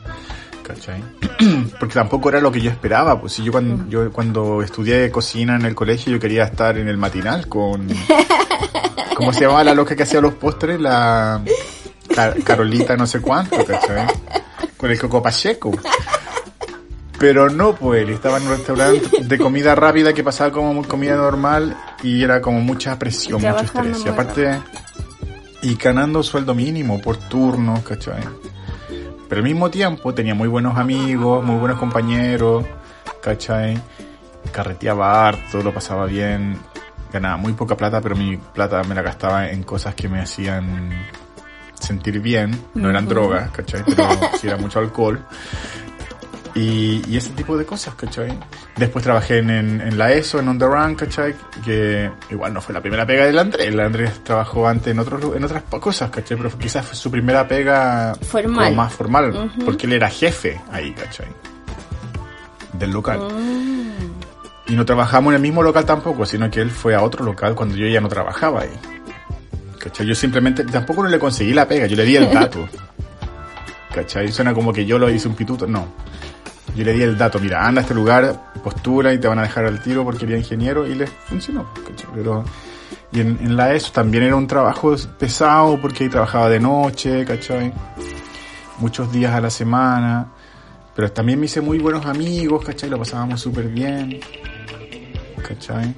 ¿Cachai? [CLEARS THROAT] Porque tampoco era lo que yo esperaba. Pues si yo cuando, yo cuando estudié cocina en el colegio yo quería estar en el matinal con... [LAUGHS] ¿Cómo se llamaba la loca que hacía los postres? La Car- Carolita no sé cuánto, ¿cachai? Con el Coco Pacheco. Pero no, pues él estaba en un restaurante de comida rápida que pasaba como comida normal y era como mucha presión, mucho estrés. Y aparte, y ganando sueldo mínimo por turno, ¿cachai? Pero al mismo tiempo tenía muy buenos amigos, muy buenos compañeros, ¿cachai? Carreteaba harto, lo pasaba bien, ganaba muy poca plata, pero mi plata me la gastaba en cosas que me hacían sentir bien, no eran drogas, ¿cachai? Pero sí era mucho alcohol. Y, y, ese tipo de cosas, ¿cachai? Después trabajé en, en, la ESO, en On The Run, ¿cachai? Que igual no fue la primera pega del Andrés. El Andrés trabajó antes en, otros, en otras cosas, ¿cachai? Pero quizás fue su primera pega formal. más formal, porque él era jefe ahí, ¿cachai? Del local. Mm. Y no trabajamos en el mismo local tampoco, sino que él fue a otro local cuando yo ya no trabajaba ahí. ¿Cachai? Yo simplemente, tampoco no le conseguí la pega, yo le di el dato. [LAUGHS] ¿Cachai? Suena como que yo lo hice un pituto, no yo le di el dato, mira, anda a este lugar, postula y te van a dejar al tiro porque era ingeniero y le funcionó. Pero, y en, en, la ESO también era un trabajo pesado porque ahí trabajaba de noche, ¿cachai? Muchos días a la semana. Pero también me hice muy buenos amigos, ¿cachai? Lo pasábamos súper bien, ¿cachai?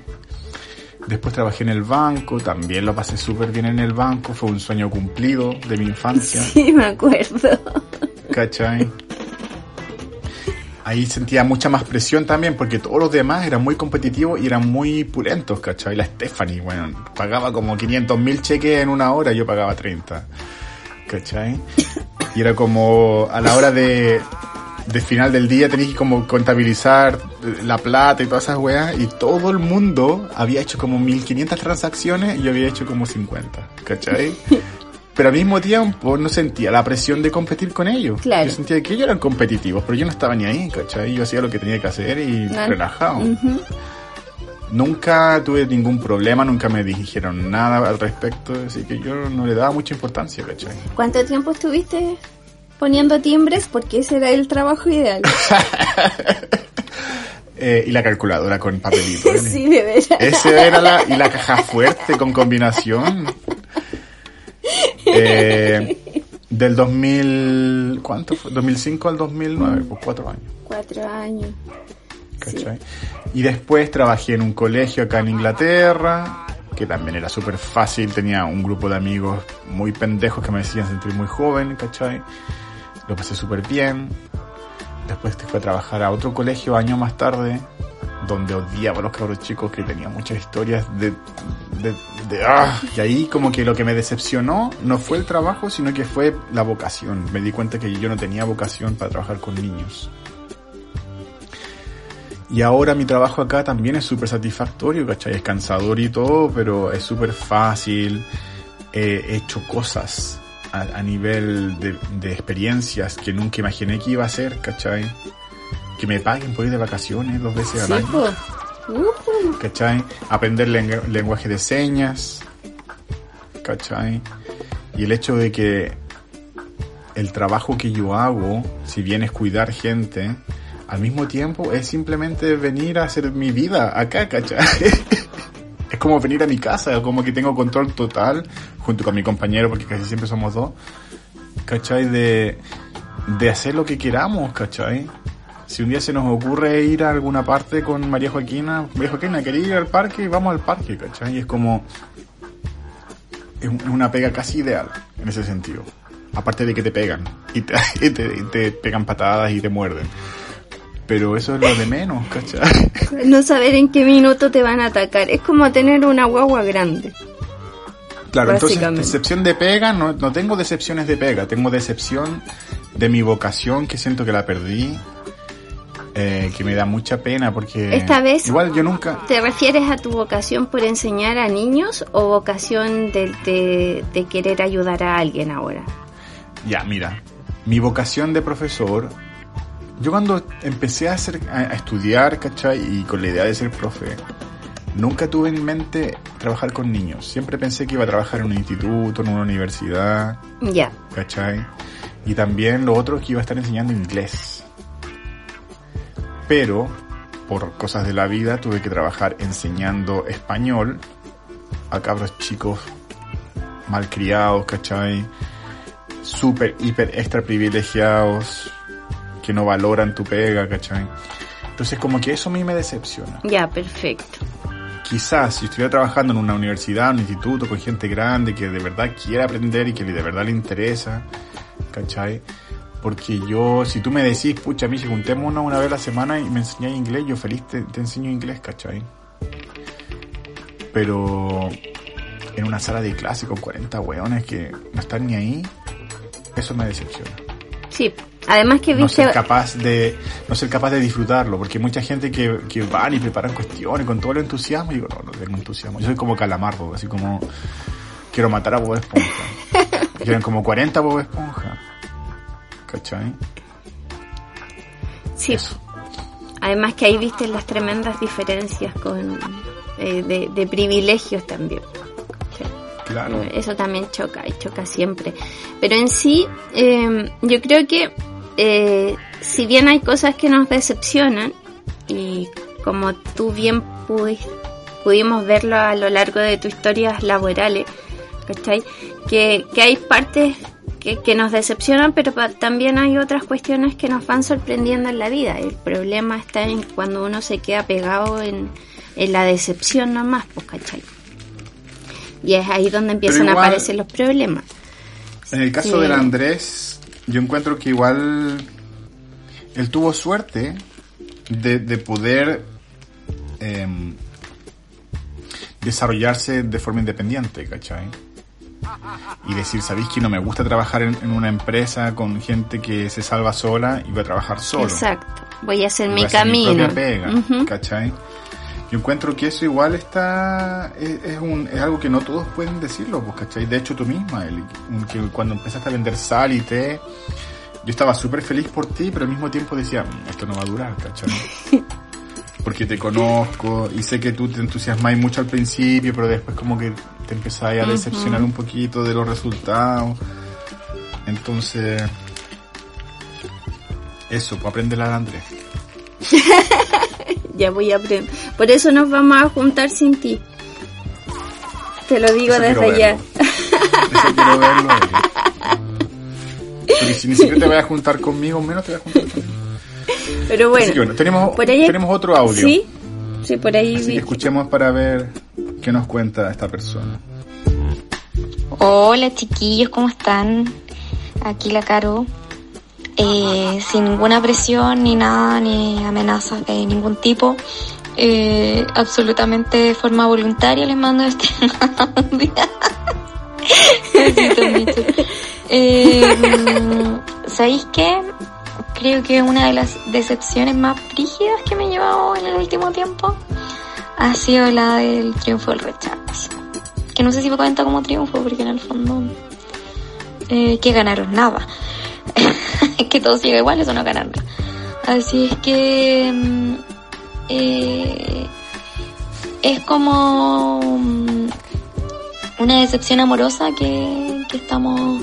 Después trabajé en el banco, también lo pasé súper bien en el banco, fue un sueño cumplido de mi infancia. [LAUGHS] Sí, me acuerdo. ¿Cachai? Ahí sentía mucha más presión también porque todos los demás eran muy competitivos y eran muy pulentos, ¿cachai? La Stephanie, bueno, pagaba como 500 mil cheques en una hora, yo pagaba 30, ¿cachai? Y era como a la hora de, de final del día tenías que como contabilizar la plata y todas esas weas y todo el mundo había hecho como 1500 transacciones y yo había hecho como 50, ¿cachai? Pero al mismo tiempo no sentía la presión de competir con ellos. Claro. Yo sentía que ellos eran competitivos, pero yo no estaba ni ahí, ¿cachai? Yo hacía lo que tenía que hacer y No. relajado. Nunca tuve ningún problema, nunca me dijeron nada al respecto, así que yo no le daba mucha importancia, ¿cachai? ¿Cuánto tiempo estuviste poniendo timbres? Porque ese era el trabajo ideal. [LAUGHS] Eh, y la calculadora con papelito. [LAUGHS] ¿eh? sí, de veras. Ese era la, y la caja fuerte con combinación. Eh, del 2000, ¿cuánto fue? 2005 al 2009, pues cuatro años. Cuatro años. ¿cachai? Y después trabajé en un colegio acá en Inglaterra, que también era súper fácil, tenía un grupo de amigos muy pendejos que me hacían sentir muy joven, ¿cachai? Lo pasé súper bien. Después fui a trabajar a otro colegio años más tarde, donde odiaba a los cabros chicos que tenían muchas historias de, de, de ¡ah! Y ahí como que lo que me decepcionó no fue el trabajo, sino que fue la vocación. Me di cuenta que yo no tenía vocación para trabajar con niños. Y ahora mi trabajo acá también es súper satisfactorio, ¿cachai? Es cansador y todo, pero es súper fácil. He hecho cosas a, a nivel de, de experiencias que nunca imaginé que iba a hacer, ¿cachai? Que me paguen por ir de vacaciones dos veces al año. Ujú. ¿cachai? Aprender lengu- lenguaje de señas, ¿cachai? Y el hecho de que el trabajo que yo hago, si bien es cuidar gente, al mismo tiempo es simplemente venir a hacer mi vida acá, ¿cachai? [LAUGHS] es como venir a mi casa, como que tengo control total, junto con mi compañero, porque casi siempre somos dos, ¿cachai? De, de hacer lo que queramos, ¿cachai? Si un día se nos ocurre ir a alguna parte con María Joaquina, María Joaquina, ¿quería ir al parque? Vamos al parque, ¿cachai? Y es como... Es un- es una pega casi ideal, en ese sentido. Aparte de que te pegan, y te, [LAUGHS] y te, y te pegan patadas y te muerden. Pero eso es lo de menos, ¿cachai? [LAUGHS] No saber en qué minuto te van a atacar. Es como tener una guagua grande. Claro, entonces decepción de pega, no, no tengo decepciones de pega, tengo decepción de mi vocación que siento que la perdí, eh, que me da mucha pena porque... Esta vez- Igual yo nunca... ¿Te refieres a tu vocación por enseñar a niños o vocación de, de- de querer ayudar a alguien ahora? Ya, mira, mi vocación de profesor, yo cuando empecé a, hacer, a, a estudiar, ¿cachai? Y con la idea de ser profe, nunca tuve en mente trabajar con niños. Siempre pensé que iba a trabajar en un instituto, en una universidad, Ya. ¿cachai? Y también lo otro es que iba a estar enseñando inglés. Pero, por cosas de la vida, tuve que trabajar enseñando español a cabros chicos malcriados, ¿cachai? Súper, hiper, extra privilegiados, que no valoran tu pega, ¿cachai? Entonces como que eso a mí me decepciona. Ya, perfecto. Quizás si estuviera trabajando en una universidad, un instituto con gente grande que de verdad quiere aprender y que de verdad le interesa, ¿cachai? Porque yo, si tú me decís, pucha, si juntémonos una vez a la semana y me enseñáis inglés, yo feliz te, te enseño inglés, ¿cachai? Pero en una sala de clase con 40 weones que no están ni ahí, eso me decepciona. Sí, además que No ser capaz de, no ser capaz de disfrutarlo, porque hay mucha gente que, que van y preparan cuestiones con todo el entusiasmo y digo, no, no tengo entusiasmo. Yo soy como calamardo, así como, quiero matar a Bob Esponja. [LAUGHS] Quieren como 40 Bob Esponja. ¿Cachai? Sí. Además que ahí viste las tremendas diferencias con eh, de, de privilegios también. Claro. Eso también choca y choca siempre. Pero en sí, eh, yo creo que eh, si bien hay cosas que nos decepcionan, y como tú bien pudi- pudimos verlo a lo largo de tus historias laborales, ¿cachai? Que, que hay partes que, que nos decepcionan, pero también hay otras cuestiones que nos van sorprendiendo en la vida. El problema está en cuando uno se queda pegado en, en la decepción nomás, pues, ¿cachai? Y es ahí donde empiezan igual- a aparecer los problemas. En el caso Sí. del Andrés, yo encuentro que igual él tuvo suerte de, de poder em, desarrollarse de forma independiente, ¿cachai? Y decir, ¿sabéis que no me gusta trabajar en, en una empresa con gente que se salva sola y voy a trabajar solo? Exacto. Voy a hacer Voy mi a hacer mi camino. propia pega. ¿cachai? Yo encuentro que eso igual está, es, es un, es algo que no todos pueden decirlo, pues, ¿cachai? De hecho tú misma, que cuando empezaste a vender sal y té, yo estaba súper feliz por ti, pero al mismo tiempo decía, "Mm, esto no va a durar, ¿cachai? [LAUGHS] Porque te conozco y sé que tú te entusiasmáis mucho al principio, pero después como que te empezáis a decepcionar un poquito de los resultados. Entonces, eso, pues aprende la de Andrés. [LAUGHS] Ya voy a aprender. Por eso nos vamos a juntar sin ti. Te lo digo Eso desde. Eso quiero verlo. Porque si ni siquiera te voy a juntar conmigo, menos te voy a juntar conmigo. Pero bueno. Así que bueno, tenemos, por ahí- tenemos otro audio. Sí, sí, por ahí Así vi. que escuchemos para ver qué nos cuenta esta persona. Hola chiquillos, ¿cómo están? Aquí la Caro. Eh, sin ninguna presión ni nada, ni amenazas de ningún tipo. Eh, absolutamente de forma voluntaria les mando este. [LAUGHS] [LAUGHS] Eh, ¿Sabéis qué? Creo que una de las decepciones más rígidas que me he llevado en el último tiempo ha sido la del triunfo del rechazo que no sé si me cuenta como triunfo, porque en el fondo eh, que ganaron nada. [LAUGHS] que todo sigue igual, eso no ganar nada. Así es que mm, eh, es como mm, una decepción amorosa que, que estamos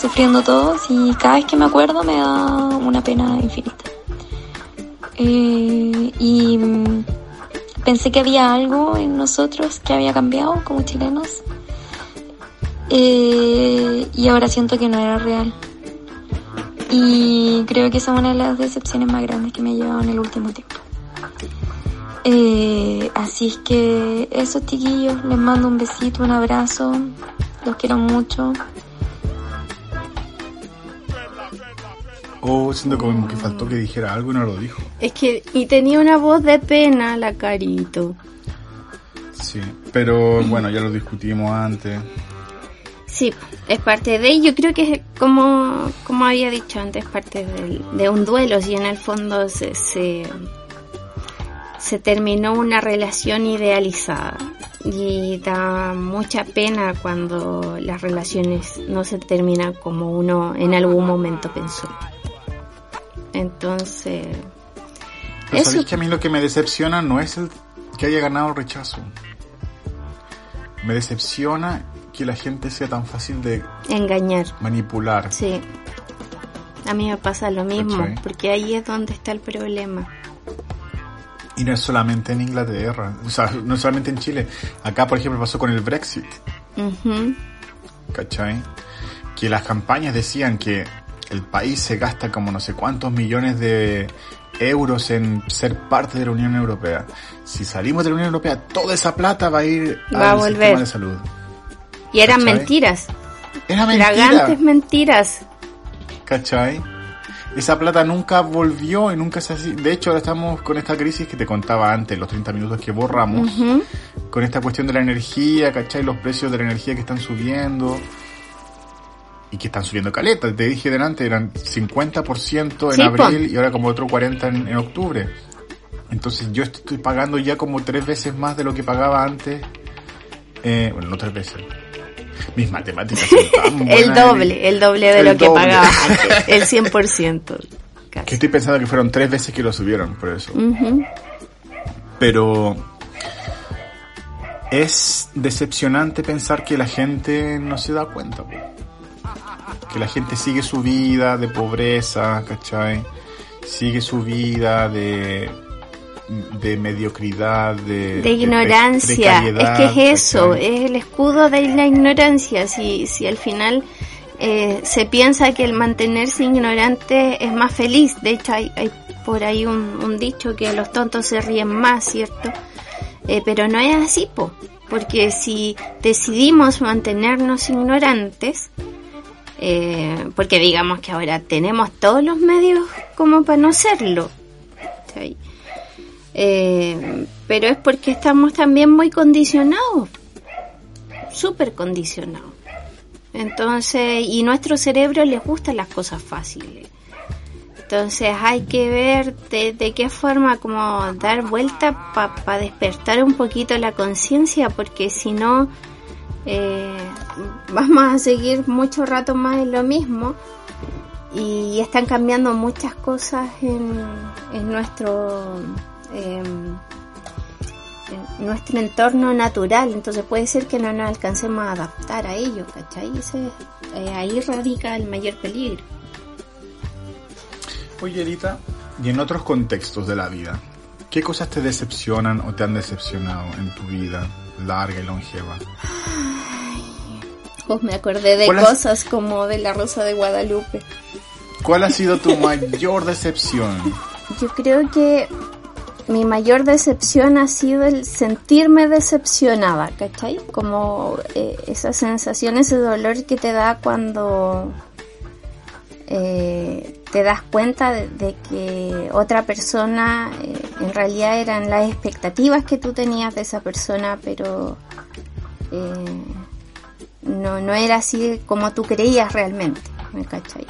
sufriendo todos y cada vez que me acuerdo me da una pena infinita. Eh, y mm, pensé que había algo en nosotros que había cambiado como chilenos Eh, y ahora siento que no era real. Y creo que esa es una de las decepciones más grandes que me he llevado en el último tiempo. Eh, así es que eso chiquillos, les mando un besito, un abrazo, los quiero mucho. Oh, siento como que faltó que dijera algo y no lo dijo. Es que, y tenía una voz de pena la carito. Sí, pero bueno, ya lo discutimos antes. Sí, es parte de, yo creo que es como, como había dicho antes, parte del- de un duelo, si en el fondo se, se, se terminó una relación idealizada y da mucha pena cuando las relaciones no se terminan como uno en algún momento pensó. Entonces, Pero Eso- que a mí lo que me decepciona no es el que haya ganado el rechazo. Me decepciona que la gente sea tan fácil de engañar. manipular. Sí. A mí me pasa lo mismo, ¿Cachai? porque ahí es donde está el problema. Y no es solamente en Inglaterra, o sea, no es solamente en Chile. Acá, por ejemplo, pasó con el Brexit, Ujú. ¿cachai? Que las campañas decían que el país se gasta como no sé cuántos millones de euros en ser parte de la Unión Europea. Si salimos de la Unión Europea, toda esa plata va a ir Va a al volver. sistema de salud. Y eran ¿Cachai? mentiras. Era mentira. Mentiras. ¿Cachai? Esa plata nunca volvió y nunca se así. De hecho, ahora estamos con esta crisis que te contaba antes, los 30 minutos que borramos, con esta cuestión de la energía, ¿cachai? Los precios de la energía que están subiendo y que están subiendo caleta. Te dije delante, eran 50% en Sí, po. abril y ahora como otro 40% en, en octubre. Entonces yo estoy pagando ya como tres veces más de lo que pagaba antes. Eh, bueno, no tres veces. Mis matemáticas son tan [LAUGHS] El buenas, doble, el doble de El lo que doble. pagaba antes. [LAUGHS] El 100%. Que Casi. estoy pensando que fueron tres veces que lo subieron, por eso. Pero es decepcionante pensar que la gente no se da cuenta. po. Que la gente sigue su vida de pobreza, ¿cachai? Sigue su vida de de mediocridad, de, De ignorancia. Es que es eso, es el escudo de la ignorancia. Si, si al final eh, se piensa que el mantenerse ignorante es más feliz. De hecho, hay, hay por ahí un, un dicho que los tontos se ríen más, ¿cierto? Eh, pero no es así, po. Porque si decidimos mantenernos ignorantes, eh, porque digamos que ahora tenemos todos los medios como para no serlo. Eh, pero es porque estamos también muy condicionados, súper condicionados. Entonces, y nuestro cerebro les gustan las cosas fáciles. Entonces hay que ver de, qué forma como dar vuelta para despertar un poquito la conciencia, porque si no eh, vamos a seguir mucho rato más en lo mismo y están cambiando muchas cosas en, en nuestro em, en nuestro entorno natural, entonces puede ser que no nos alcancemos a adaptar a ello, ¿cachai? Ese, eh, ahí radica el mayor peligro. Oye, Erita, y en otros contextos de la vida, ¿qué cosas te decepcionan o te han decepcionado en tu vida larga y longeva? Pues me acordé de ¿Cuál es- cosas como de la Rosa de Guadalupe. ¿Cuál ha sido tu [LAUGHS] mayor decepción? Yo creo que mi mayor decepción ha sido el sentirme decepcionada, ¿cachai? Como eh, esa sensación, ese dolor que te da cuando eh, te das cuenta de, de que otra persona eh, en realidad eran las expectativas que tú tenías de esa persona, pero eh, no, no era así como tú creías realmente, ¿me cachai?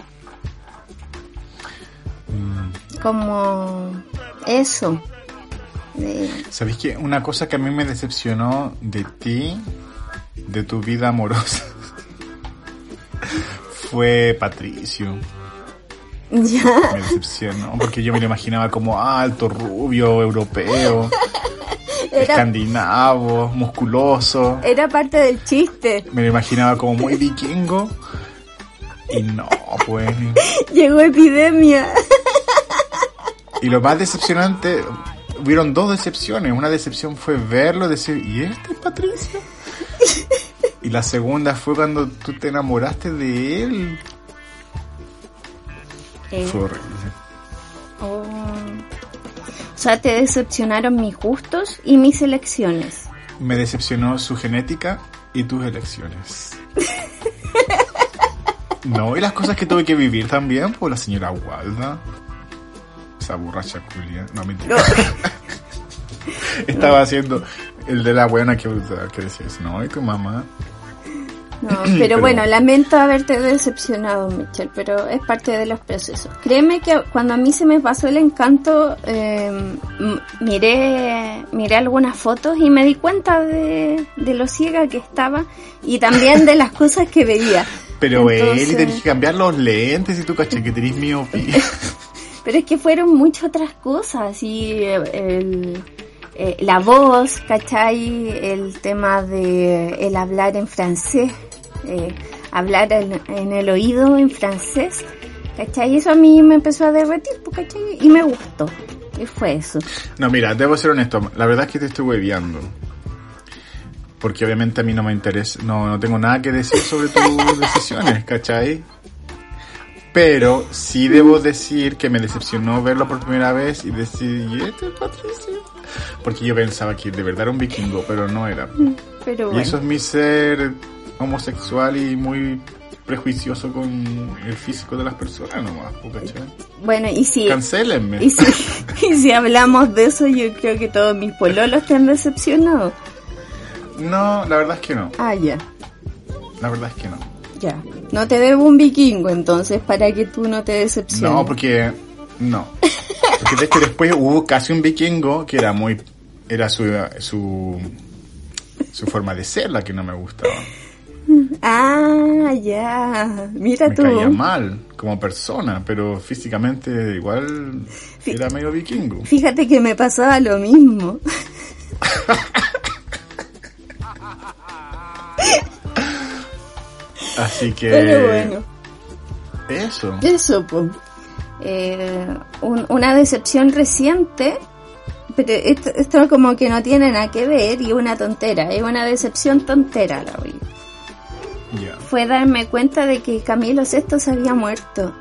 Como eso. De- ¿Sabéis que una cosa que a mí me decepcionó de ti, de tu vida amorosa, [LAUGHS] fue Patricio? ya. Me decepcionó porque yo me lo imaginaba como alto, rubio, europeo, [LAUGHS] Era, escandinavo, musculoso. era parte del chiste. Me lo imaginaba como muy vikingo. Y no, pues. [LAUGHS] Llegó epidemia. Y lo más decepcionante, hubieron dos decepciones. Una decepción fue verlo y decir, ¿y este es Patricio? [LAUGHS] Y la segunda fue cuando tú te enamoraste de él. Eh, Fue horrible. oh. O sea, te decepcionaron mis gustos y mis elecciones. Me decepcionó su genética y tus elecciones. [LAUGHS] No, y las cosas que tuve que vivir también, por la señora Walda. Esa borracha culia. No, mentira. [LAUGHS] Estaba haciendo el de la buena que, que decías, no, y tu mamá. No, [CLEARS THROAT] pero, Pero- bueno, lamento haberte decepcionado, Michelle, pero es parte de los procesos. Créeme que cuando a mí se me pasó el encanto, eh, miré, miré algunas fotos y me di cuenta de, de lo ciega que estaba y también de las cosas que veía. [LAUGHS] Pero él, y Entonces- tenés que cambiar los lentes y tu caché que tenés miopía. [LAUGHS] Pero es que fueron muchas otras cosas y eh, el, eh, la voz, ¿cachai? El tema de el hablar en francés, eh, hablar en, en el oído en francés, ¿cachai? Eso a mí me empezó a derretir, pues, ¿cachai? Y me gustó. Y fue eso. No, mira, debo ser honesto. La verdad es que te estoy hueviando. Porque obviamente a mí no me interesa, no, no tengo nada que decir sobre tus [LAUGHS] decisiones, ¿cachai? Pero sí debo decir que me decepcionó verlo por primera vez y decir, ¿y este es Patricio? Porque yo pensaba que de verdad era un vikingo, pero no era. Pero Y eso es mi ser homosexual y muy prejuicioso con el físico de las personas nomás, ¿po, ¿cachai? Bueno, y si, Cancélenme. y, si, [LAUGHS] y si hablamos de eso, yo creo que todos mis pololos te han decepcionado. No, la verdad es que no. Ah, ya, La verdad es que no. ya. No te debo un vikingo, entonces, para que tú no te decepciones. No, porque no. Porque de hecho después hubo casi un vikingo que era muy era su su su forma de ser la que no me gustaba. Ah, ya. Mira Me tú. caía mal como persona, pero físicamente igual Fí- era medio vikingo. Fíjate que me pasaba lo mismo. [LAUGHS] Así que Pero bueno, eso. eso, pues. Eh, un- una decepción reciente, pero esto, esto como que no tiene nada que ver y una tontera, es una decepción tontera, la vi. Ya. Fue darme cuenta de que Camilo VI se había muerto.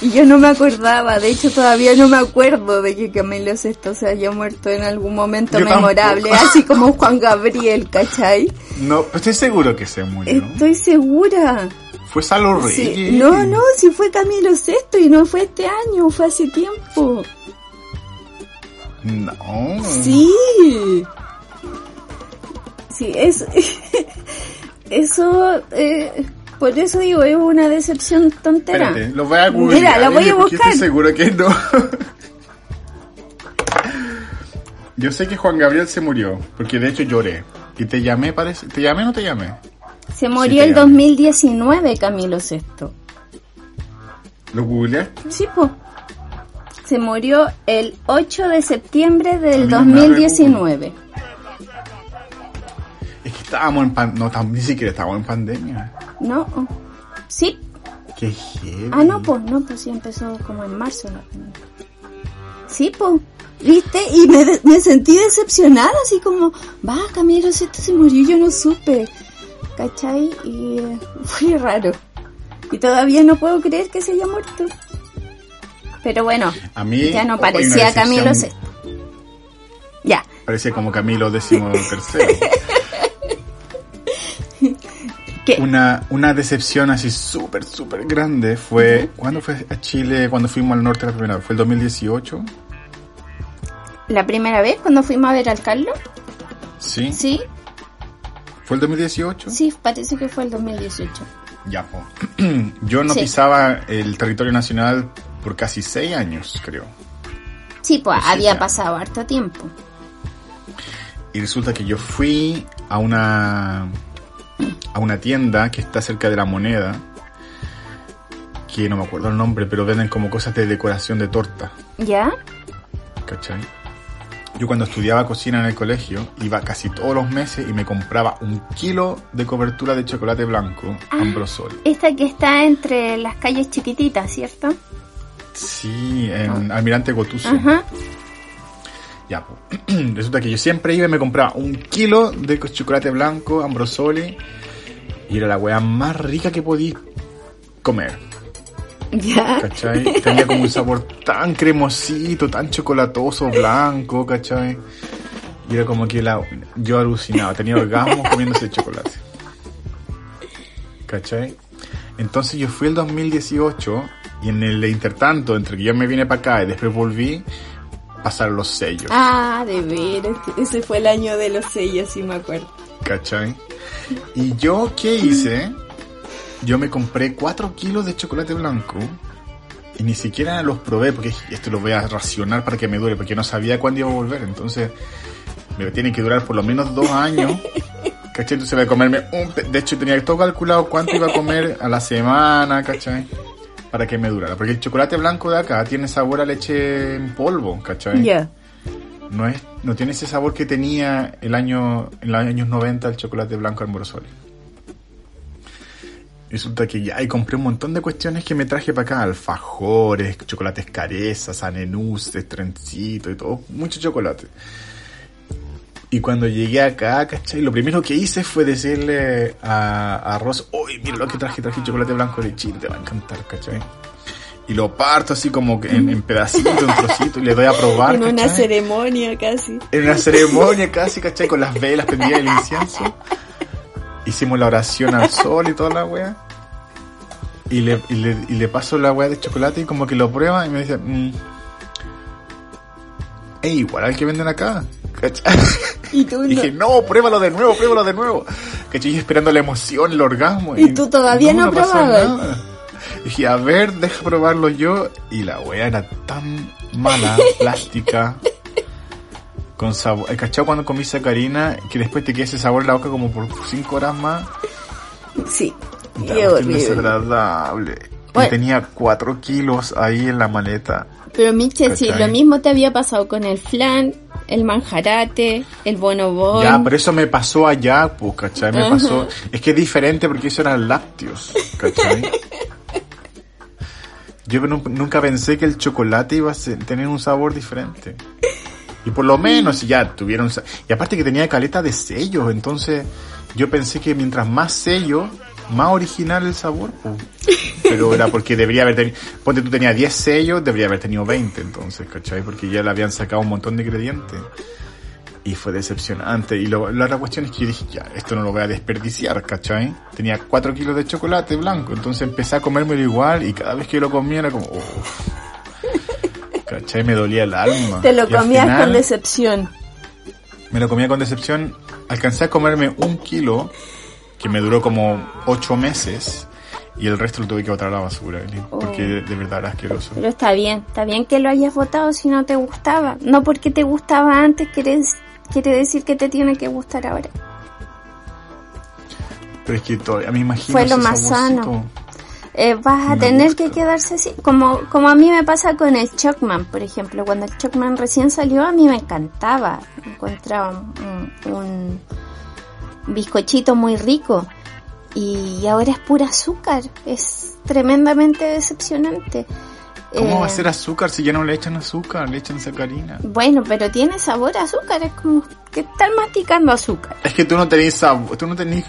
Y yo no me acordaba, de hecho todavía no me acuerdo de que Camilo VI se haya muerto en algún momento Yo memorable, tampoco. así como Juan Gabriel, ¿cachai? No, pero estoy seguro que se murió. Estoy segura. Fue Salo Sí, Reyes. no, no, si fue Camilo VI y no fue este año, fue hace tiempo. No. Sí. Sí, es, [LAUGHS] eso, eh, por eso digo, es una decepción tontera. Espérate, lo voy a googlear. Mira, la voy a buscar. Estoy seguro que no. [LAUGHS] Yo sé que Juan Gabriel se murió, porque de hecho lloré. Y te llamé, parece. ¿Te llamé o no te llamé? Se Sí, murió el llamo. 2019 Camilo VI. ¿Lo googleaste? Sí, po. Se murió el 8 de septiembre del mí no me abre 2019. Estábamos en pan... No, tam- ni siquiera estábamos en pandemia. ¿No? Sí. Qué heavy. Ah, no, pues, no, pues sí empezó como en marzo. la pandemia. Sí, pues. ¿Viste? Y me, me sentí decepcionada, así como, va, Camilo VI se murió, yo no supe. ¿Cachai? Y eh, [LAUGHS] fue raro. Y todavía no puedo creer que se haya muerto. Pero bueno, A mí... ya no parecía Camilo decepción. Ya. Parecía como Camilo décimo tercero. [LAUGHS] ¿Qué? Una, una decepción así súper, súper grande fue... ¿Cuándo fue a Chile? Cuando fuimos al norte la primera vez? ¿Fue el 2018? La primera vez cuando fuimos a ver al Carlos, Sí. sí, ¿Fue el 2018? sí, parece que fue el 2018. Ya, po. [CLEARS THROAT] Yo no Sí. pisaba el territorio nacional por casi seis años, creo. Sí, pues había pasado harto tiempo. Y resulta que yo fui a una a una tienda que está cerca de la moneda, que no me acuerdo el nombre, pero venden como cosas de decoración de torta, ¿Ya? ¿cachai? Yo cuando estudiaba cocina en el colegio iba casi todos los meses y me compraba un kilo de cobertura de chocolate blanco Ah. Ambrosoli. Esta que está entre las calles chiquititas, ¿cierto? Sí, en Almirante Gotuso. Ajá. Ya, pues. [CLEARS THROAT] Resulta que yo siempre iba y me compraba un kilo de chocolate blanco, Ambrosoli, y era la weá más rica que podí comer, [LAUGHS] ¿Ya? ¿cachai? Tenía como un sabor tan cremosito, tan chocolatoso, blanco, ¿cachai? Y era como que la, yo alucinaba, tenía orgasmos [LAUGHS] comiendo ese chocolate. ¿Cachai? Entonces yo fui el 2018 y en el intertanto, entre que yo me vine para acá y después volví, pasaron los sellos. Ah, de veras. Ese fue el año de los sellos, sí me acuerdo. ¿Cachai? Y yo, ¿qué hice? Yo me compré 4 kilos de chocolate blanco y ni siquiera los probé porque esto lo voy a racionar para que me dure, porque no sabía cuándo iba a volver. Entonces, me tiene que durar por lo menos dos años. [LAUGHS] ¿Cachai? Entonces voy a comerme un... De hecho, tenía todo calculado cuánto iba a comer a la semana, ¿cachai? Para que me durara. Porque el chocolate blanco de acá tiene sabor a leche en polvo, ¿cachai? No es no tiene ese sabor que tenía el año en los años 90 el chocolate blanco Ambrosoli. Resulta que ya y compré un montón de cuestiones que me traje para acá, alfajores, chocolates carezas, anenuses, trencitos y todo, mucho chocolate. Y cuando llegué acá, ¿cachai? Lo primero que hice fue decirle a, a Ross, uy, mira lo que traje, traje chocolate blanco de Chile, te va a encantar, ¿cachai? Y lo parto así como que en, en pedacitos, en trocitos, y le doy a probar, En una ceremonia casi. En una ceremonia casi, ¿cachai? Con las velas prendidas del incienso. Hicimos la oración al sol y toda la wea. Y le, y le, y le paso la wea de chocolate y como que lo prueba y me dice, mm, es igual al que venden acá. ¿Cachai? [LAUGHS] Y tú Y no. dije, no, pruébalo de nuevo, pruébalo de nuevo. ¿Cachai? Y esperando la emoción, el orgasmo. Y tú todavía no pasó probabas. nada. Dije, a ver, deja probarlo yo. Y la wea era tan mala, [LAUGHS] plástica. Con sabor. ¿Cachai? Cuando comí sacarina, que después te queda ese sabor en la boca como por 5 horas más. Sí. Horrible. desagradable. Bueno. Y tenía 4 kilos ahí en la maleta. Pero Michel, sí, ¿Cachai? lo mismo te había pasado con el flan, el manjarate, el bonobón. Ya, pero eso me pasó allá, pues, ¿cachai? Me pasó. Es que es diferente porque eso eran lácteos, ¿cachai? [LAUGHS] Yo nu- nunca pensé que el chocolate iba a tener un sabor diferente. Y por lo menos, ya tuvieron. Y aparte que tenía caleta de sellos, entonces yo pensé que mientras más sello, más original el sabor, pues. Pero era porque debería haber tenido. Ponte tú tenías 10 sellos, debería haber tenido 20, entonces, ¿cachai? Porque ya le habían sacado un montón de ingredientes. Y fue decepcionante. Y lo- la otra cuestión es que yo dije, ya, esto no lo voy a desperdiciar, ¿cachai? Tenía 4 kilos de chocolate blanco, entonces empecé a comérmelo igual y cada vez que lo comía era como, "Uf". ¿cachai? Me dolía el alma. Te lo Y comías final, con decepción. Me lo comía con decepción. Alcancé a comerme un kilo, que me duró como 8 meses, y el resto lo tuve que botar a la basura, porque de, de verdad era asqueroso. Pero está bien, está bien que lo hayas votado si no te gustaba. No porque te gustaba antes quiere, quiere decir que te tiene que gustar ahora. Pero es que todavía me imagino Fue lo ese más saborcito. sano. Eh, vas a Me tener gusta. que quedarse así, como, como a mí me pasa con el Chocman, por ejemplo. Cuando el Chocman recién salió, a mí me encantaba. Encontraba un bizcochito muy rico. Y ahora es pura azúcar. Es tremendamente decepcionante. ¿Cómo Eh, va a ser azúcar si ya no le echan azúcar? Le echan sacarina. Bueno, pero tiene sabor a azúcar. Es como que están masticando azúcar. Es que tú no tenés sabor, tú no tenés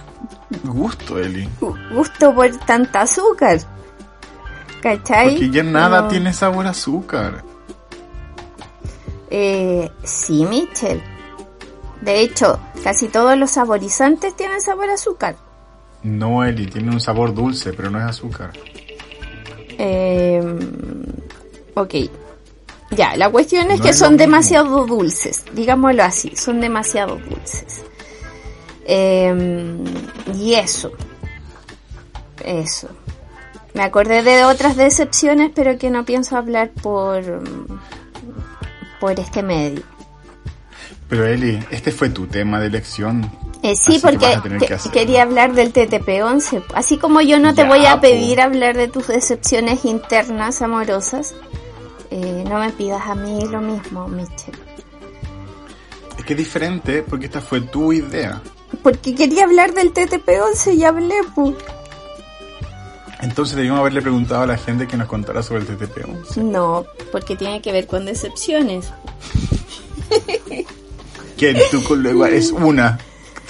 gusto, Eli. Gu- Gusto por tanta azúcar. ¿Cachai? Porque ya nada No. tiene sabor a azúcar. Eh, sí, Michel. De hecho, casi todos los saborizantes tienen sabor a azúcar. No, Eli, tiene un sabor dulce, pero no es azúcar. Eh, ok. Ya, la cuestión es No que es son demasiado dulces, digámoslo así, son demasiado dulces. Eh, y eso. Eso. Me acordé de otras decepciones, pero que no pienso hablar por, por este medio. Pero Eli, este fue tu tema de elección. Eh, sí, que porque que quería hablar del TTP-11. Así como yo no te Ya, voy a po. pedir hablar de tus decepciones internas amorosas, eh, no me pidas a mí lo mismo, Michel. Es que es diferente porque esta fue tu idea. Porque quería hablar del TTP-11 y hablé, pues. Entonces debíamos haberle preguntado a la gente que nos contara sobre el TTP-11. No, porque tiene que ver con decepciones. [LAUGHS] Que tú luego es una.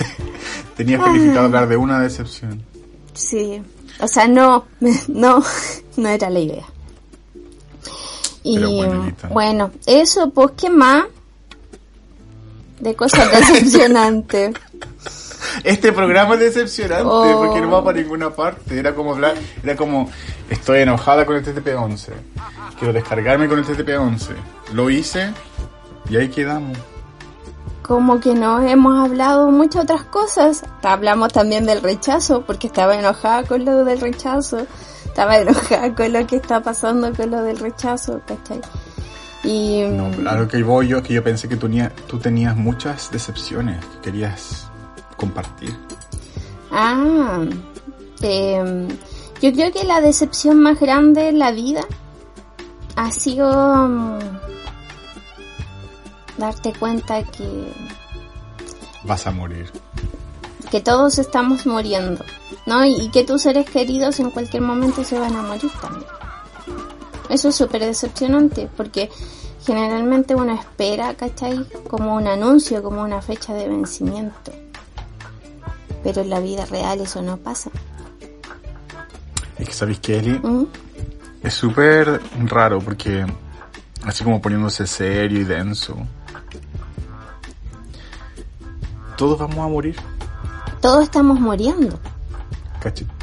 [LAUGHS] Tenías planificado hablar de una decepción. Sí. O sea, no, [LAUGHS] no, no era la idea. Y bueno, eso, pues, ¿qué más? De cosas [LAUGHS] decepcionantes. Este programa es decepcionante Oh. porque no va para ninguna parte. Era como hablar, era como estoy enojada con el TTP-11. Quiero descargarme con el TTP-11. Lo hice y ahí quedamos. Como que no hemos hablado muchas otras cosas. Hablamos también del rechazo, porque estaba enojada con lo del rechazo. Estaba enojada [LAUGHS] con lo que está pasando con lo del rechazo, ¿cachai? Y No, lo que voy yo es que yo pensé que tú, tenía- tú tenías muchas decepciones que querías compartir. Ah, em, yo creo que la decepción más grande en la vida ha sido mm, darte cuenta que, Vas a morir. que todos estamos muriendo, ¿no? Y, y que tus seres queridos en cualquier momento se van a morir también. Eso es súper decepcionante porque generalmente uno espera, ¿cachai? Como un anuncio, como una fecha de vencimiento. Pero en la vida real eso no pasa. Es que sabéis que Eli ¿Mm? es súper raro porque así como poniéndose serio y denso. Todos vamos a morir. Todos estamos muriendo.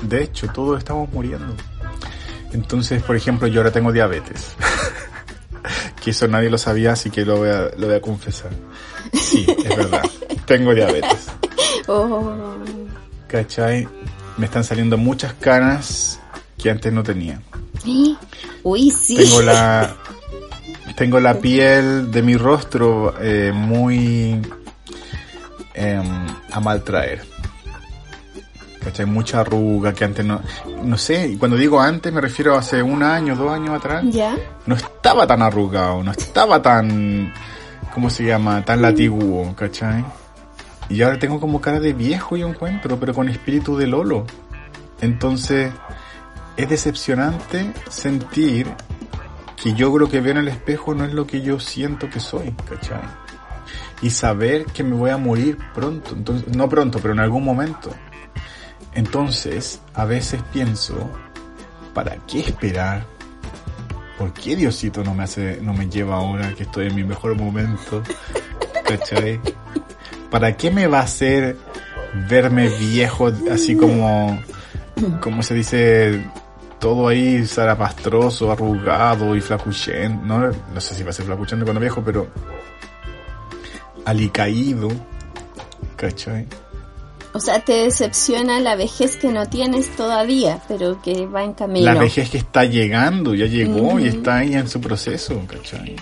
De hecho, todos estamos muriendo. Entonces, por ejemplo, yo ahora tengo diabetes. [LAUGHS] que eso nadie lo sabía, así que lo voy a, lo voy a confesar. Sí, es verdad. [LAUGHS] tengo diabetes. Oh. ¿Cachai? Me están saliendo muchas canas que antes no tenía. Uy, sí. Tengo la, [LAUGHS] tengo la piel de mi rostro eh, muy em, a maltraer. ¿Cachai? Mucha arruga que antes no... No sé, y cuando digo antes me refiero a hace un año, dos años atrás. ¿Ya? No estaba tan arrugado, no estaba tan... ¿Cómo se llama? Tan latiguo, ¿cachai? Y ahora tengo como cara de viejo yo encuentro, pero con espíritu de Lolo. Entonces, es decepcionante sentir que yo creo que veo en el espejo no es lo que yo siento que soy, ¿cachai? Y saber que me voy a morir pronto, entonces, no pronto, pero en algún momento. Entonces, a veces pienso, ¿para qué esperar? ¿Por qué Diosito no me hace, no me lleva ahora que estoy en mi mejor momento? ¿Cachai? ¿Para qué me va a hacer verme viejo así como, como se dice, todo ahí zarapastroso, arrugado y flacuchento? No, no sé si va a ser flacuchento cuando viejo, pero alicaído, ¿cachai? O sea, te decepciona la vejez que no tienes todavía, pero que va en camino. La vejez que está llegando, ya llegó y está ahí en su proceso, ¿cachai?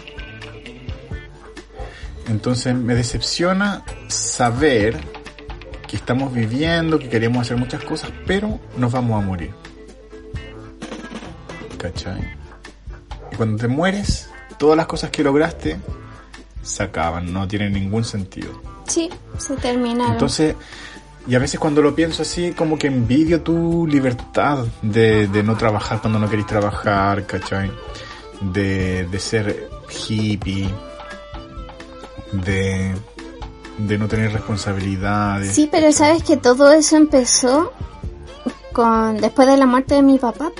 Entonces me decepciona saber que estamos viviendo, que queremos hacer muchas cosas, pero nos vamos a morir. ¿Cachai? Y cuando te mueres, todas las cosas que lograste se acaban, no tienen ningún sentido. Sí, se terminaron. Entonces, y a veces cuando lo pienso así, como que envidio tu libertad de, de no trabajar cuando no querés trabajar, ¿cachai? De, de ser hippie, de, de no tener responsabilidades. Sí, pero sabes que todo eso empezó con después de la muerte de mi papá.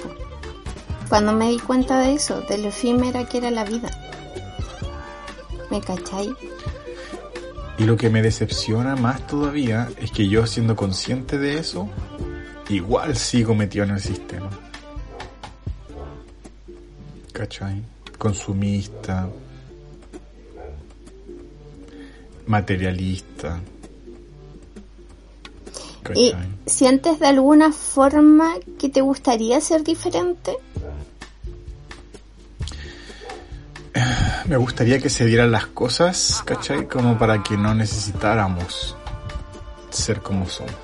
Cuando me di cuenta de eso, de lo efímera que era la vida. ¿Me cachai? Y lo que me decepciona más todavía es que yo siendo consciente de eso, igual sigo metido en el sistema. ¿Cachai? Consumista. Materialista. ¿Y ¿Cachai? sientes de alguna forma que te gustaría ser diferente? Me gustaría que se dieran las cosas, ¿cachai? Como para que no necesitáramos ser como somos.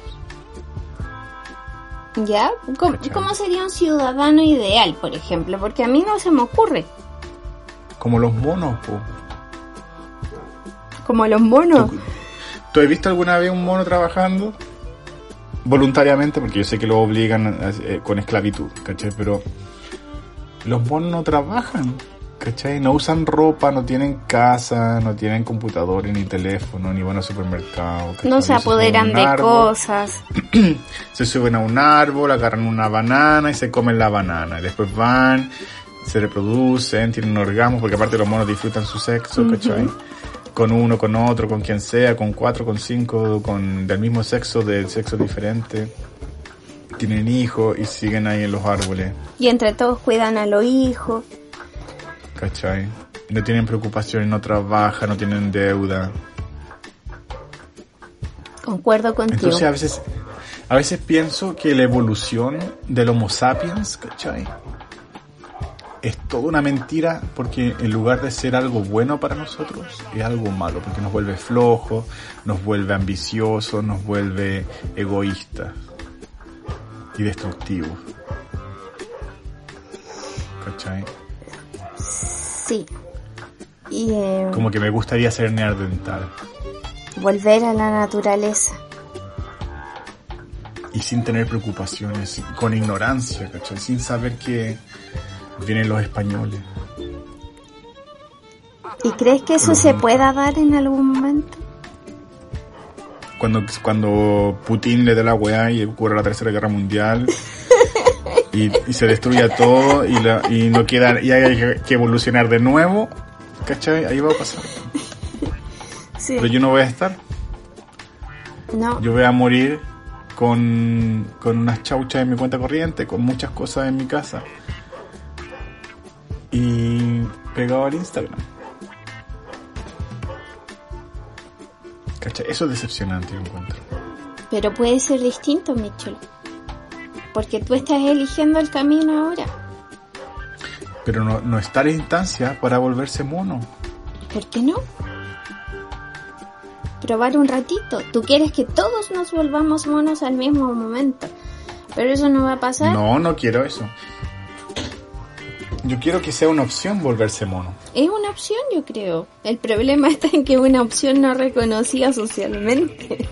¿Ya? ¿Cómo, sería un ciudadano ideal, por ejemplo? Porque a mí no se me ocurre. Como los monos, po. Como los monos. ¿Tú, tú has visto alguna vez un mono trabajando? Voluntariamente, porque yo sé que lo obligan eh, con esclavitud, ¿cachai? Pero los monos no trabajan, ¿cachai? No usan ropa, no tienen casa, no tienen computadores, ni teléfono, ni van al supermercado. ¿cachai? No se apoderan de cosas. [CLEARS THROAT] Se suben a un árbol, agarran una banana y se comen la banana. Y después van, se reproducen, tienen orgasmos, porque aparte los monos disfrutan su sexo, ¿cachai? Con uno, con otro, con quien sea, con cuatro, con cinco, con del mismo sexo, del sexo diferente. Tienen hijos y siguen ahí en los árboles, Y entre todos cuidan a los hijos. ¿Cachai? No tienen preocupaciones, no trabajan, no tienen deuda. Concuerdo contigo. Entonces a veces, a veces pienso que la evolución del Homo sapiens, ¿cachai? Es toda una mentira porque en lugar de ser algo bueno para nosotros, es algo malo, porque nos vuelve flojos, nos vuelve ambiciosos, nos vuelve egoístas y destructivos. ¿Cachai? Sí. Y eh, Como que me gustaría ser neandertal volver a la naturaleza. y sin tener preocupaciones, con ignorancia, ¿cachai? Sin saber que vienen los españoles. ¿Y crees que eso se pueda dar en algún momento? Cuando, cuando Putin le dé la weá y ocurre la tercera guerra mundial [LAUGHS] y, y se destruya todo y, la- y no queda y hay que- evolucionar de nuevo, ¿cachai? Ahí va a pasar. Sí. Pero yo no voy a estar. No. Yo voy a morir con, con unas chauchas en mi cuenta corriente, con muchas cosas en mi casa. Y pegado al Instagram. ¿Cachai? Eso es decepcionante, yo encuentro. Pero puede ser distinto, Michel. Porque tú estás eligiendo el camino ahora. Pero no, no está la instancia para volverse mono. ¿Por qué no? Probar un ratito. Tú quieres que todos nos volvamos monos al mismo momento. Pero eso no va a pasar. No, no quiero eso. Yo quiero que sea una opción volverse mono. Es una opción, yo creo. El problema [LAUGHS] está en que es una opción no reconocida socialmente.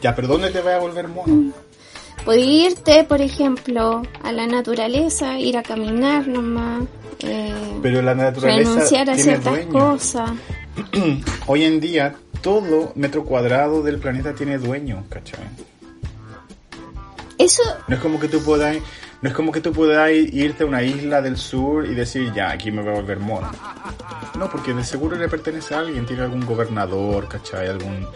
Ya, pero ¿dónde te vas a volver mono? Puedes irte, por ejemplo, a la naturaleza, ir a caminar nomás. eh, Pero la naturaleza renunciar a ciertas cosas. [CLEARS THROAT] Hoy en día, todo metro cuadrado del planeta tiene dueño, ¿cachai? Eso, No es como que tú puedas, no es como que tú puedas irte a una isla del sur y decir, ya, aquí me voy a volver mono. No, porque de seguro le pertenece a alguien, tiene algún gobernador, ¿cachai? Algún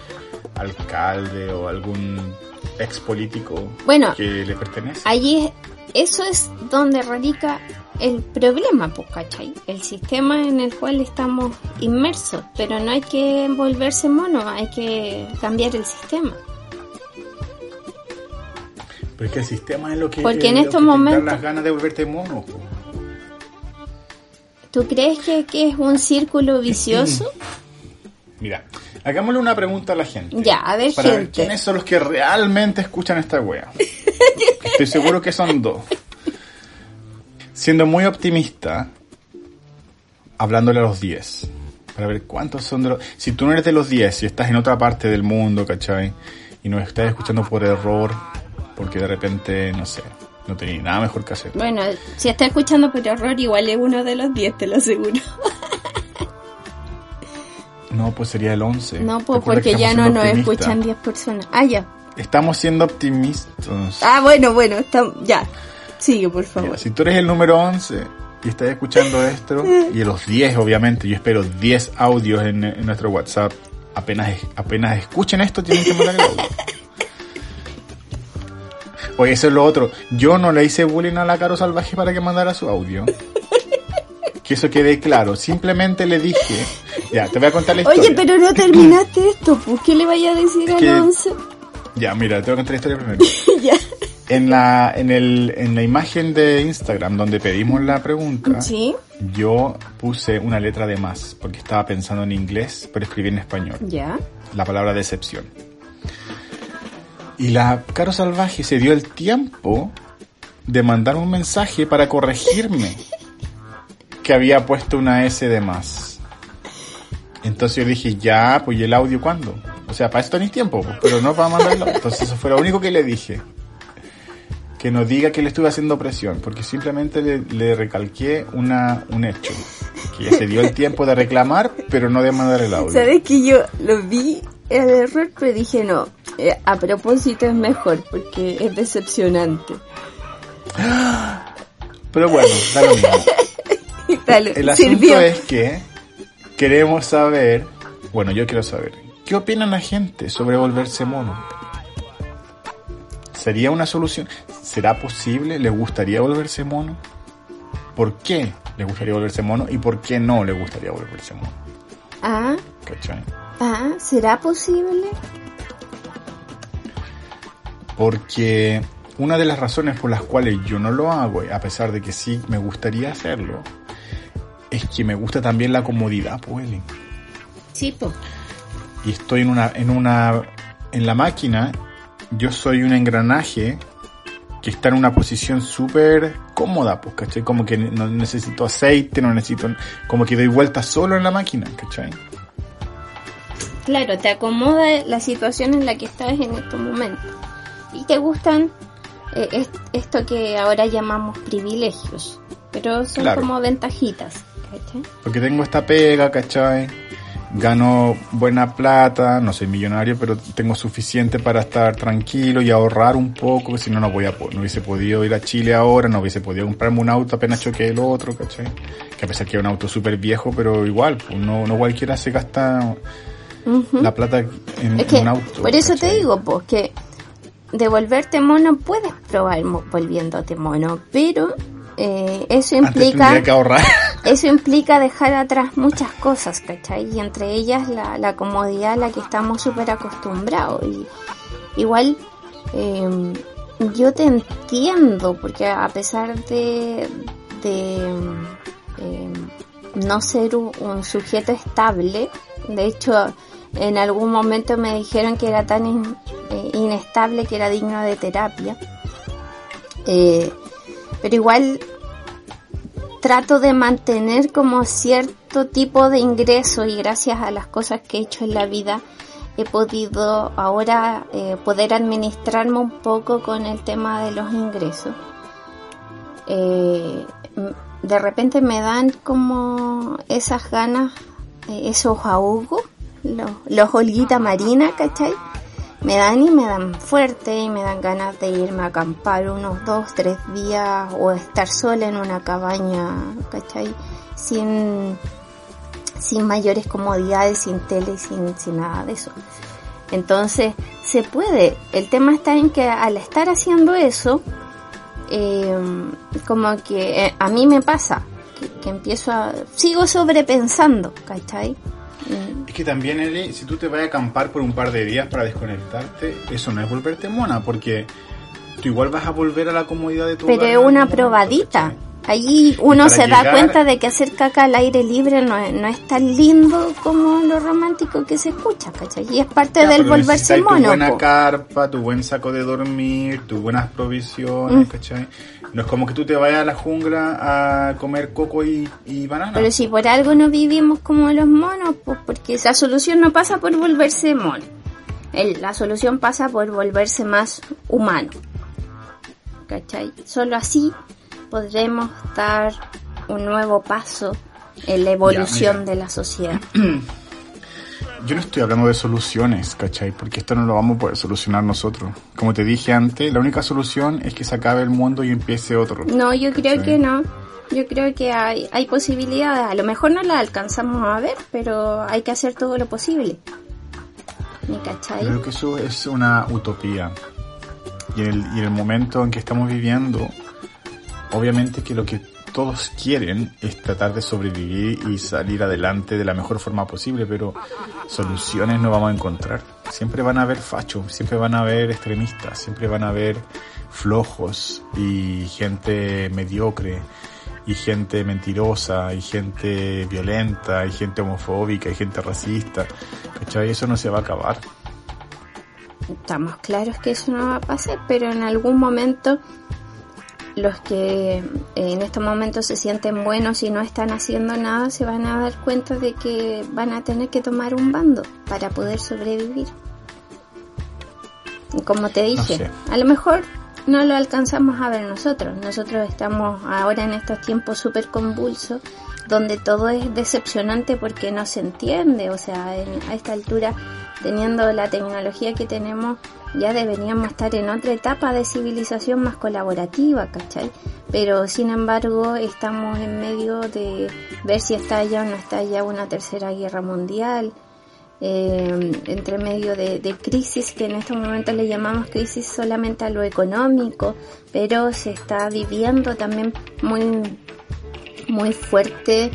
alcalde o algún ex político Bueno, que le pertenece. allí es- eso es donde radica el problema, pues, ¿cachai? El sistema en el cual estamos inmersos. Pero no hay que volverse mono, hay que cambiar el sistema. Pero es que el sistema es lo que, Porque en es estos momentos- las ganas de volverte mono. ¿Tú crees que, que es un círculo [CLEARS THROAT] vicioso? Mira, hagámosle una pregunta a la gente. Ya, a ver, para ver gente. quiénes son los que realmente escuchan esta wea. [LAUGHS] Estoy seguro que son dos. Siendo muy optimista, hablándole a los 10. Para ver cuántos son de los... Si tú no eres de los 10 y estás en otra parte del mundo, ¿cachai? Y nos estás escuchando por error, porque de repente, no sé, no tenía nada mejor que hacer. Bueno, si está escuchando por error, igual es uno de los 10, te lo aseguro. [LAUGHS] No, pues sería el 11. No, ¿Te pues porque ya no nos escuchan 10 personas. Ah, ya. Estamos siendo optimistas. Ah, bueno, bueno, está- ya. Sigue, por favor. Si tú eres el número 11 y estás escuchando esto, [LAUGHS] y los 10 obviamente, yo espero 10 audios en, en nuestro WhatsApp, apenas, apenas escuchen esto tienen que mandar el audio. [LAUGHS] Oye, eso es lo otro. Yo no le hice bullying a la Caro Salvaje para que mandara su audio. [LAUGHS] Que eso quede claro. Simplemente le dije... [LAUGHS] Ya, te voy a contar la historia. Oye, pero no terminaste esto, ¿por qué le vaya a decir al que- 11? Ya, mira, te voy a contar la historia primero. [LAUGHS] ya. En la, en, el, en la imagen de Instagram donde pedimos la pregunta, Sí, yo puse una letra de más, porque estaba pensando en inglés, pero escribí en español, ya. la palabra decepción. Y la Caro Salvaje se dio el tiempo de mandar un mensaje para corregirme [LAUGHS] que había puesto una S de más. Entonces yo dije, ya, pues ¿y el audio cuándo? O sea, para esto ni tiempo, pues, pero no para mandarlo. Entonces eso fue lo único que le dije. Que no diga que le estuve haciendo presión, porque simplemente le, le recalqué una, un hecho. Que ella se dio el tiempo de reclamar, pero no de mandar el audio. Sabes que yo lo vi el error, pero dije no. eh, a propósito es mejor porque es decepcionante. [GASPS] Pero bueno, da lo mismo. [LAUGHS] [LAUGHS] Dale, El asunto sirvió. es que queremos saber, bueno, yo quiero saber, ¿qué opina la gente sobre volverse mono? ¿Sería una solución? ¿Será posible? ¿Le gustaría volverse mono? ¿Por qué le gustaría volverse mono y por qué no le gustaría volverse mono? Ah, ¿Cachai? ah, ¿será posible? Porque una de las razones por las cuales yo no lo hago, a pesar de que sí me gustaría hacerlo, es que me gusta también la comodidad, pues. Sí, po. y estoy en una, en una, en la máquina, yo soy un engranaje que está en una posición súper cómoda, pues, ¿cachai? Como que no necesito aceite, no necesito, como que doy vueltas solo en la máquina, ¿cachai? Claro, te acomoda la situación en la que estás en estos momentos. Y te gustan eh, es- esto que ahora llamamos privilegios, pero son Claro. como ventajitas. Porque tengo esta pega, ¿cachai? Gano buena plata, no soy millonario, pero tengo suficiente para estar tranquilo y ahorrar un poco, si no, no voy a, no hubiese podido ir a Chile ahora, no hubiese podido comprarme un auto apenas choque el otro, ¿cachai? Que a pesar que es un auto súper viejo, pero igual, no, no cualquiera se gasta la plata en, un auto. Por eso te digo, pues que devolverte mono puedes probar volviéndote mono, pero eh, eso implica que ahorrar. [LAUGHS] eso implica dejar atrás muchas cosas, ¿cachai? Y entre ellas la, la comodidad a la que estamos súper acostumbrados. Y igual em, yo te entiendo, porque a pesar de, de em, no ser un, sujeto estable, de hecho en algún momento me dijeron que era tan eh, inestable que era digno de terapia. Eh, pero igual trato de mantener como cierto tipo de ingreso y gracias a las cosas que he hecho en la vida he podido ahora eh, poder administrarme un poco con el tema de los ingresos. Eh, de repente me dan como esas ganas, eh, esos ahogos, los, los olguitas marinas, ¿cachai? Me dan y me dan fuerte y me dan ganas de irme a acampar unos dos, tres días o estar sola en una cabaña, ¿cachai? Sin, sin mayores comodidades, sin tele, sin, sin nada de eso. Entonces, se puede. El tema está en que al estar haciendo eso, eh, como que eh, a mí me pasa, que, que empiezo a... sigo sobrepensando, ¿cachai? Mm. Es que también, Eli, si tú te vas a acampar por un par de días para desconectarte, eso no es volverte mona, porque tú igual vas a volver a la comodidad de tu Pero es una probadita. Allí uno se da cuenta de que hacer caca al aire libre no es, no es tan lindo como lo romántico que se escucha, ¿cachai? Y es parte del volverse mono. Tu buena carpa, tu buen saco de dormir, tus buenas provisiones, mm. ¿cachai? No es como que tú te vayas a la jungla a comer coco y, y banana. Pero si por algo no vivimos como los monos, pues porque esa solución no pasa por volverse mono. la solución pasa por volverse más humano. ¿Cachai? Solo así podremos dar un nuevo paso en la evolución de la sociedad. [CLEARS THROAT] Yo no estoy hablando de soluciones, ¿cachai? Porque esto no lo vamos a poder solucionar nosotros. Como te dije antes, la única solución es que se acabe el mundo y empiece otro. No, yo creo que no. Yo creo que hay, hay posibilidades. A lo mejor no las alcanzamos a ver, pero hay que hacer todo lo posible. ¿Me cachai? Creo que eso es una utopía. Y el, y el momento en que estamos viviendo, obviamente que lo que todos quieren es tratar de sobrevivir y salir adelante de la mejor forma posible, pero soluciones no vamos a encontrar. Siempre van a haber fachos, siempre van a haber extremistas, siempre van a haber flojos y gente mediocre y gente mentirosa y gente violenta y gente homofóbica y gente racista. ¿Cachai? Eso no se va a acabar. Estamos claros que eso no va a pasar, pero en algún momento los que eh, en estos momentos se sienten buenos y no están haciendo nada se van a dar cuenta de que van a tener que tomar un bando para poder sobrevivir. Como te dije, a lo mejor no lo alcanzamos a ver nosotros. Nosotros estamos ahora en estos tiempos súper convulsos donde todo es decepcionante porque no se entiende. O sea, a esta altura, teniendo la tecnología que tenemos, ya deberíamos estar en otra etapa de civilización más colaborativa, ¿cachai? Pero sin embargo estamos en medio de ver si está ya o no está ya una tercera guerra mundial, eh, entre medio de, de, crisis que en estos momentos le llamamos crisis solamente a lo económico, pero se está viviendo también muy, muy fuerte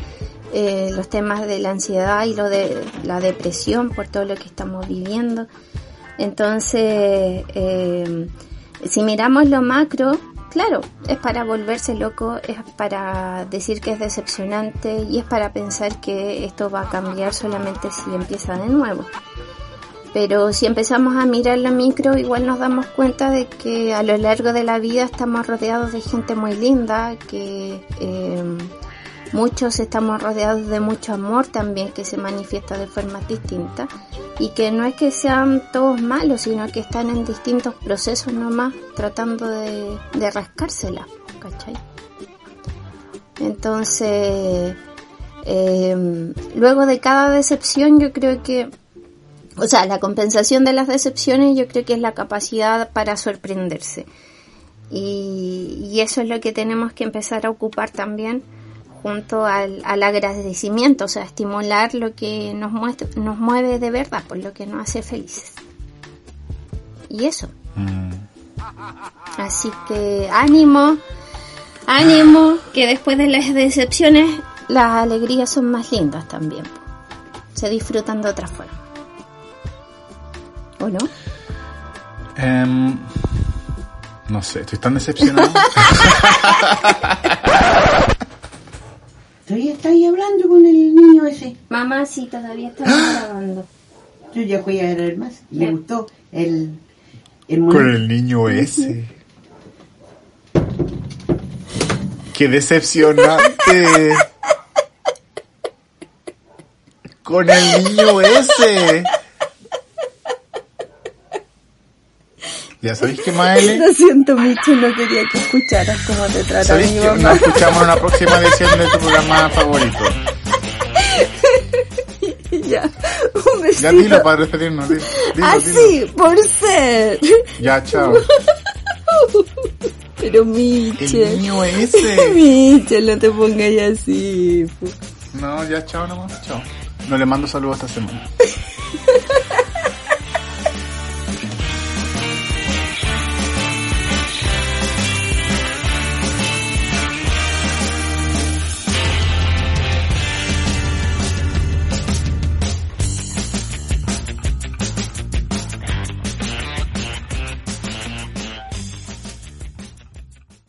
eh, los temas de la ansiedad y lo de la depresión por todo lo que estamos viviendo. Entonces, eh, si miramos lo macro, claro, es para volverse loco, es para decir que es decepcionante y es para pensar que esto va a cambiar solamente si empieza de nuevo. Pero si empezamos a mirar lo micro, igual nos damos cuenta de que a lo largo de la vida estamos rodeados de gente muy linda, que eh, Muchos estamos rodeados de mucho amor también que se manifiesta de forma distinta y que no es que sean todos malos, sino que están en distintos procesos nomás tratando de, de rascársela, ¿cachai? Entonces, Eh, luego de cada decepción yo creo que, o sea, la compensación de las decepciones yo creo que es la capacidad para sorprenderse. Y eso es lo que tenemos que empezar a ocupar también junto al, al agradecimiento, o sea, estimular lo que nos, muestra, nos mueve de verdad, por lo que nos hace felices. Y eso. Mm. Así que ánimo, ánimo, que después de las decepciones las alegrías son más lindas también. Se disfrutan de otra forma. ¿O no? Em, no sé, estoy tan decepcionado. [LAUGHS] Todavía estáis hablando con el niño ese. Mamá, sí, todavía estamos grabando. Yo ya fui a ver más. Le Ya. gustó el, el Con el niño ese. Qué decepcionante. [LAUGHS] Con el niño ese. Ya sabéis que Maele. [LAUGHS] Lo siento, Micho, no quería que escucharas cómo te trata ¿Sabéis mi que nos escuchamos en la próxima edición de tu programa favorito? [LAUGHS] Ya, un besito. Ya dilo para despedirnos. Dilo, dilo, Así, por ser. Ya, chao. [LAUGHS] Pero El Miche. niño ese. Miche, no te pongas así. No, ya, chao nomás. Chao. No le mando saludos esta semana.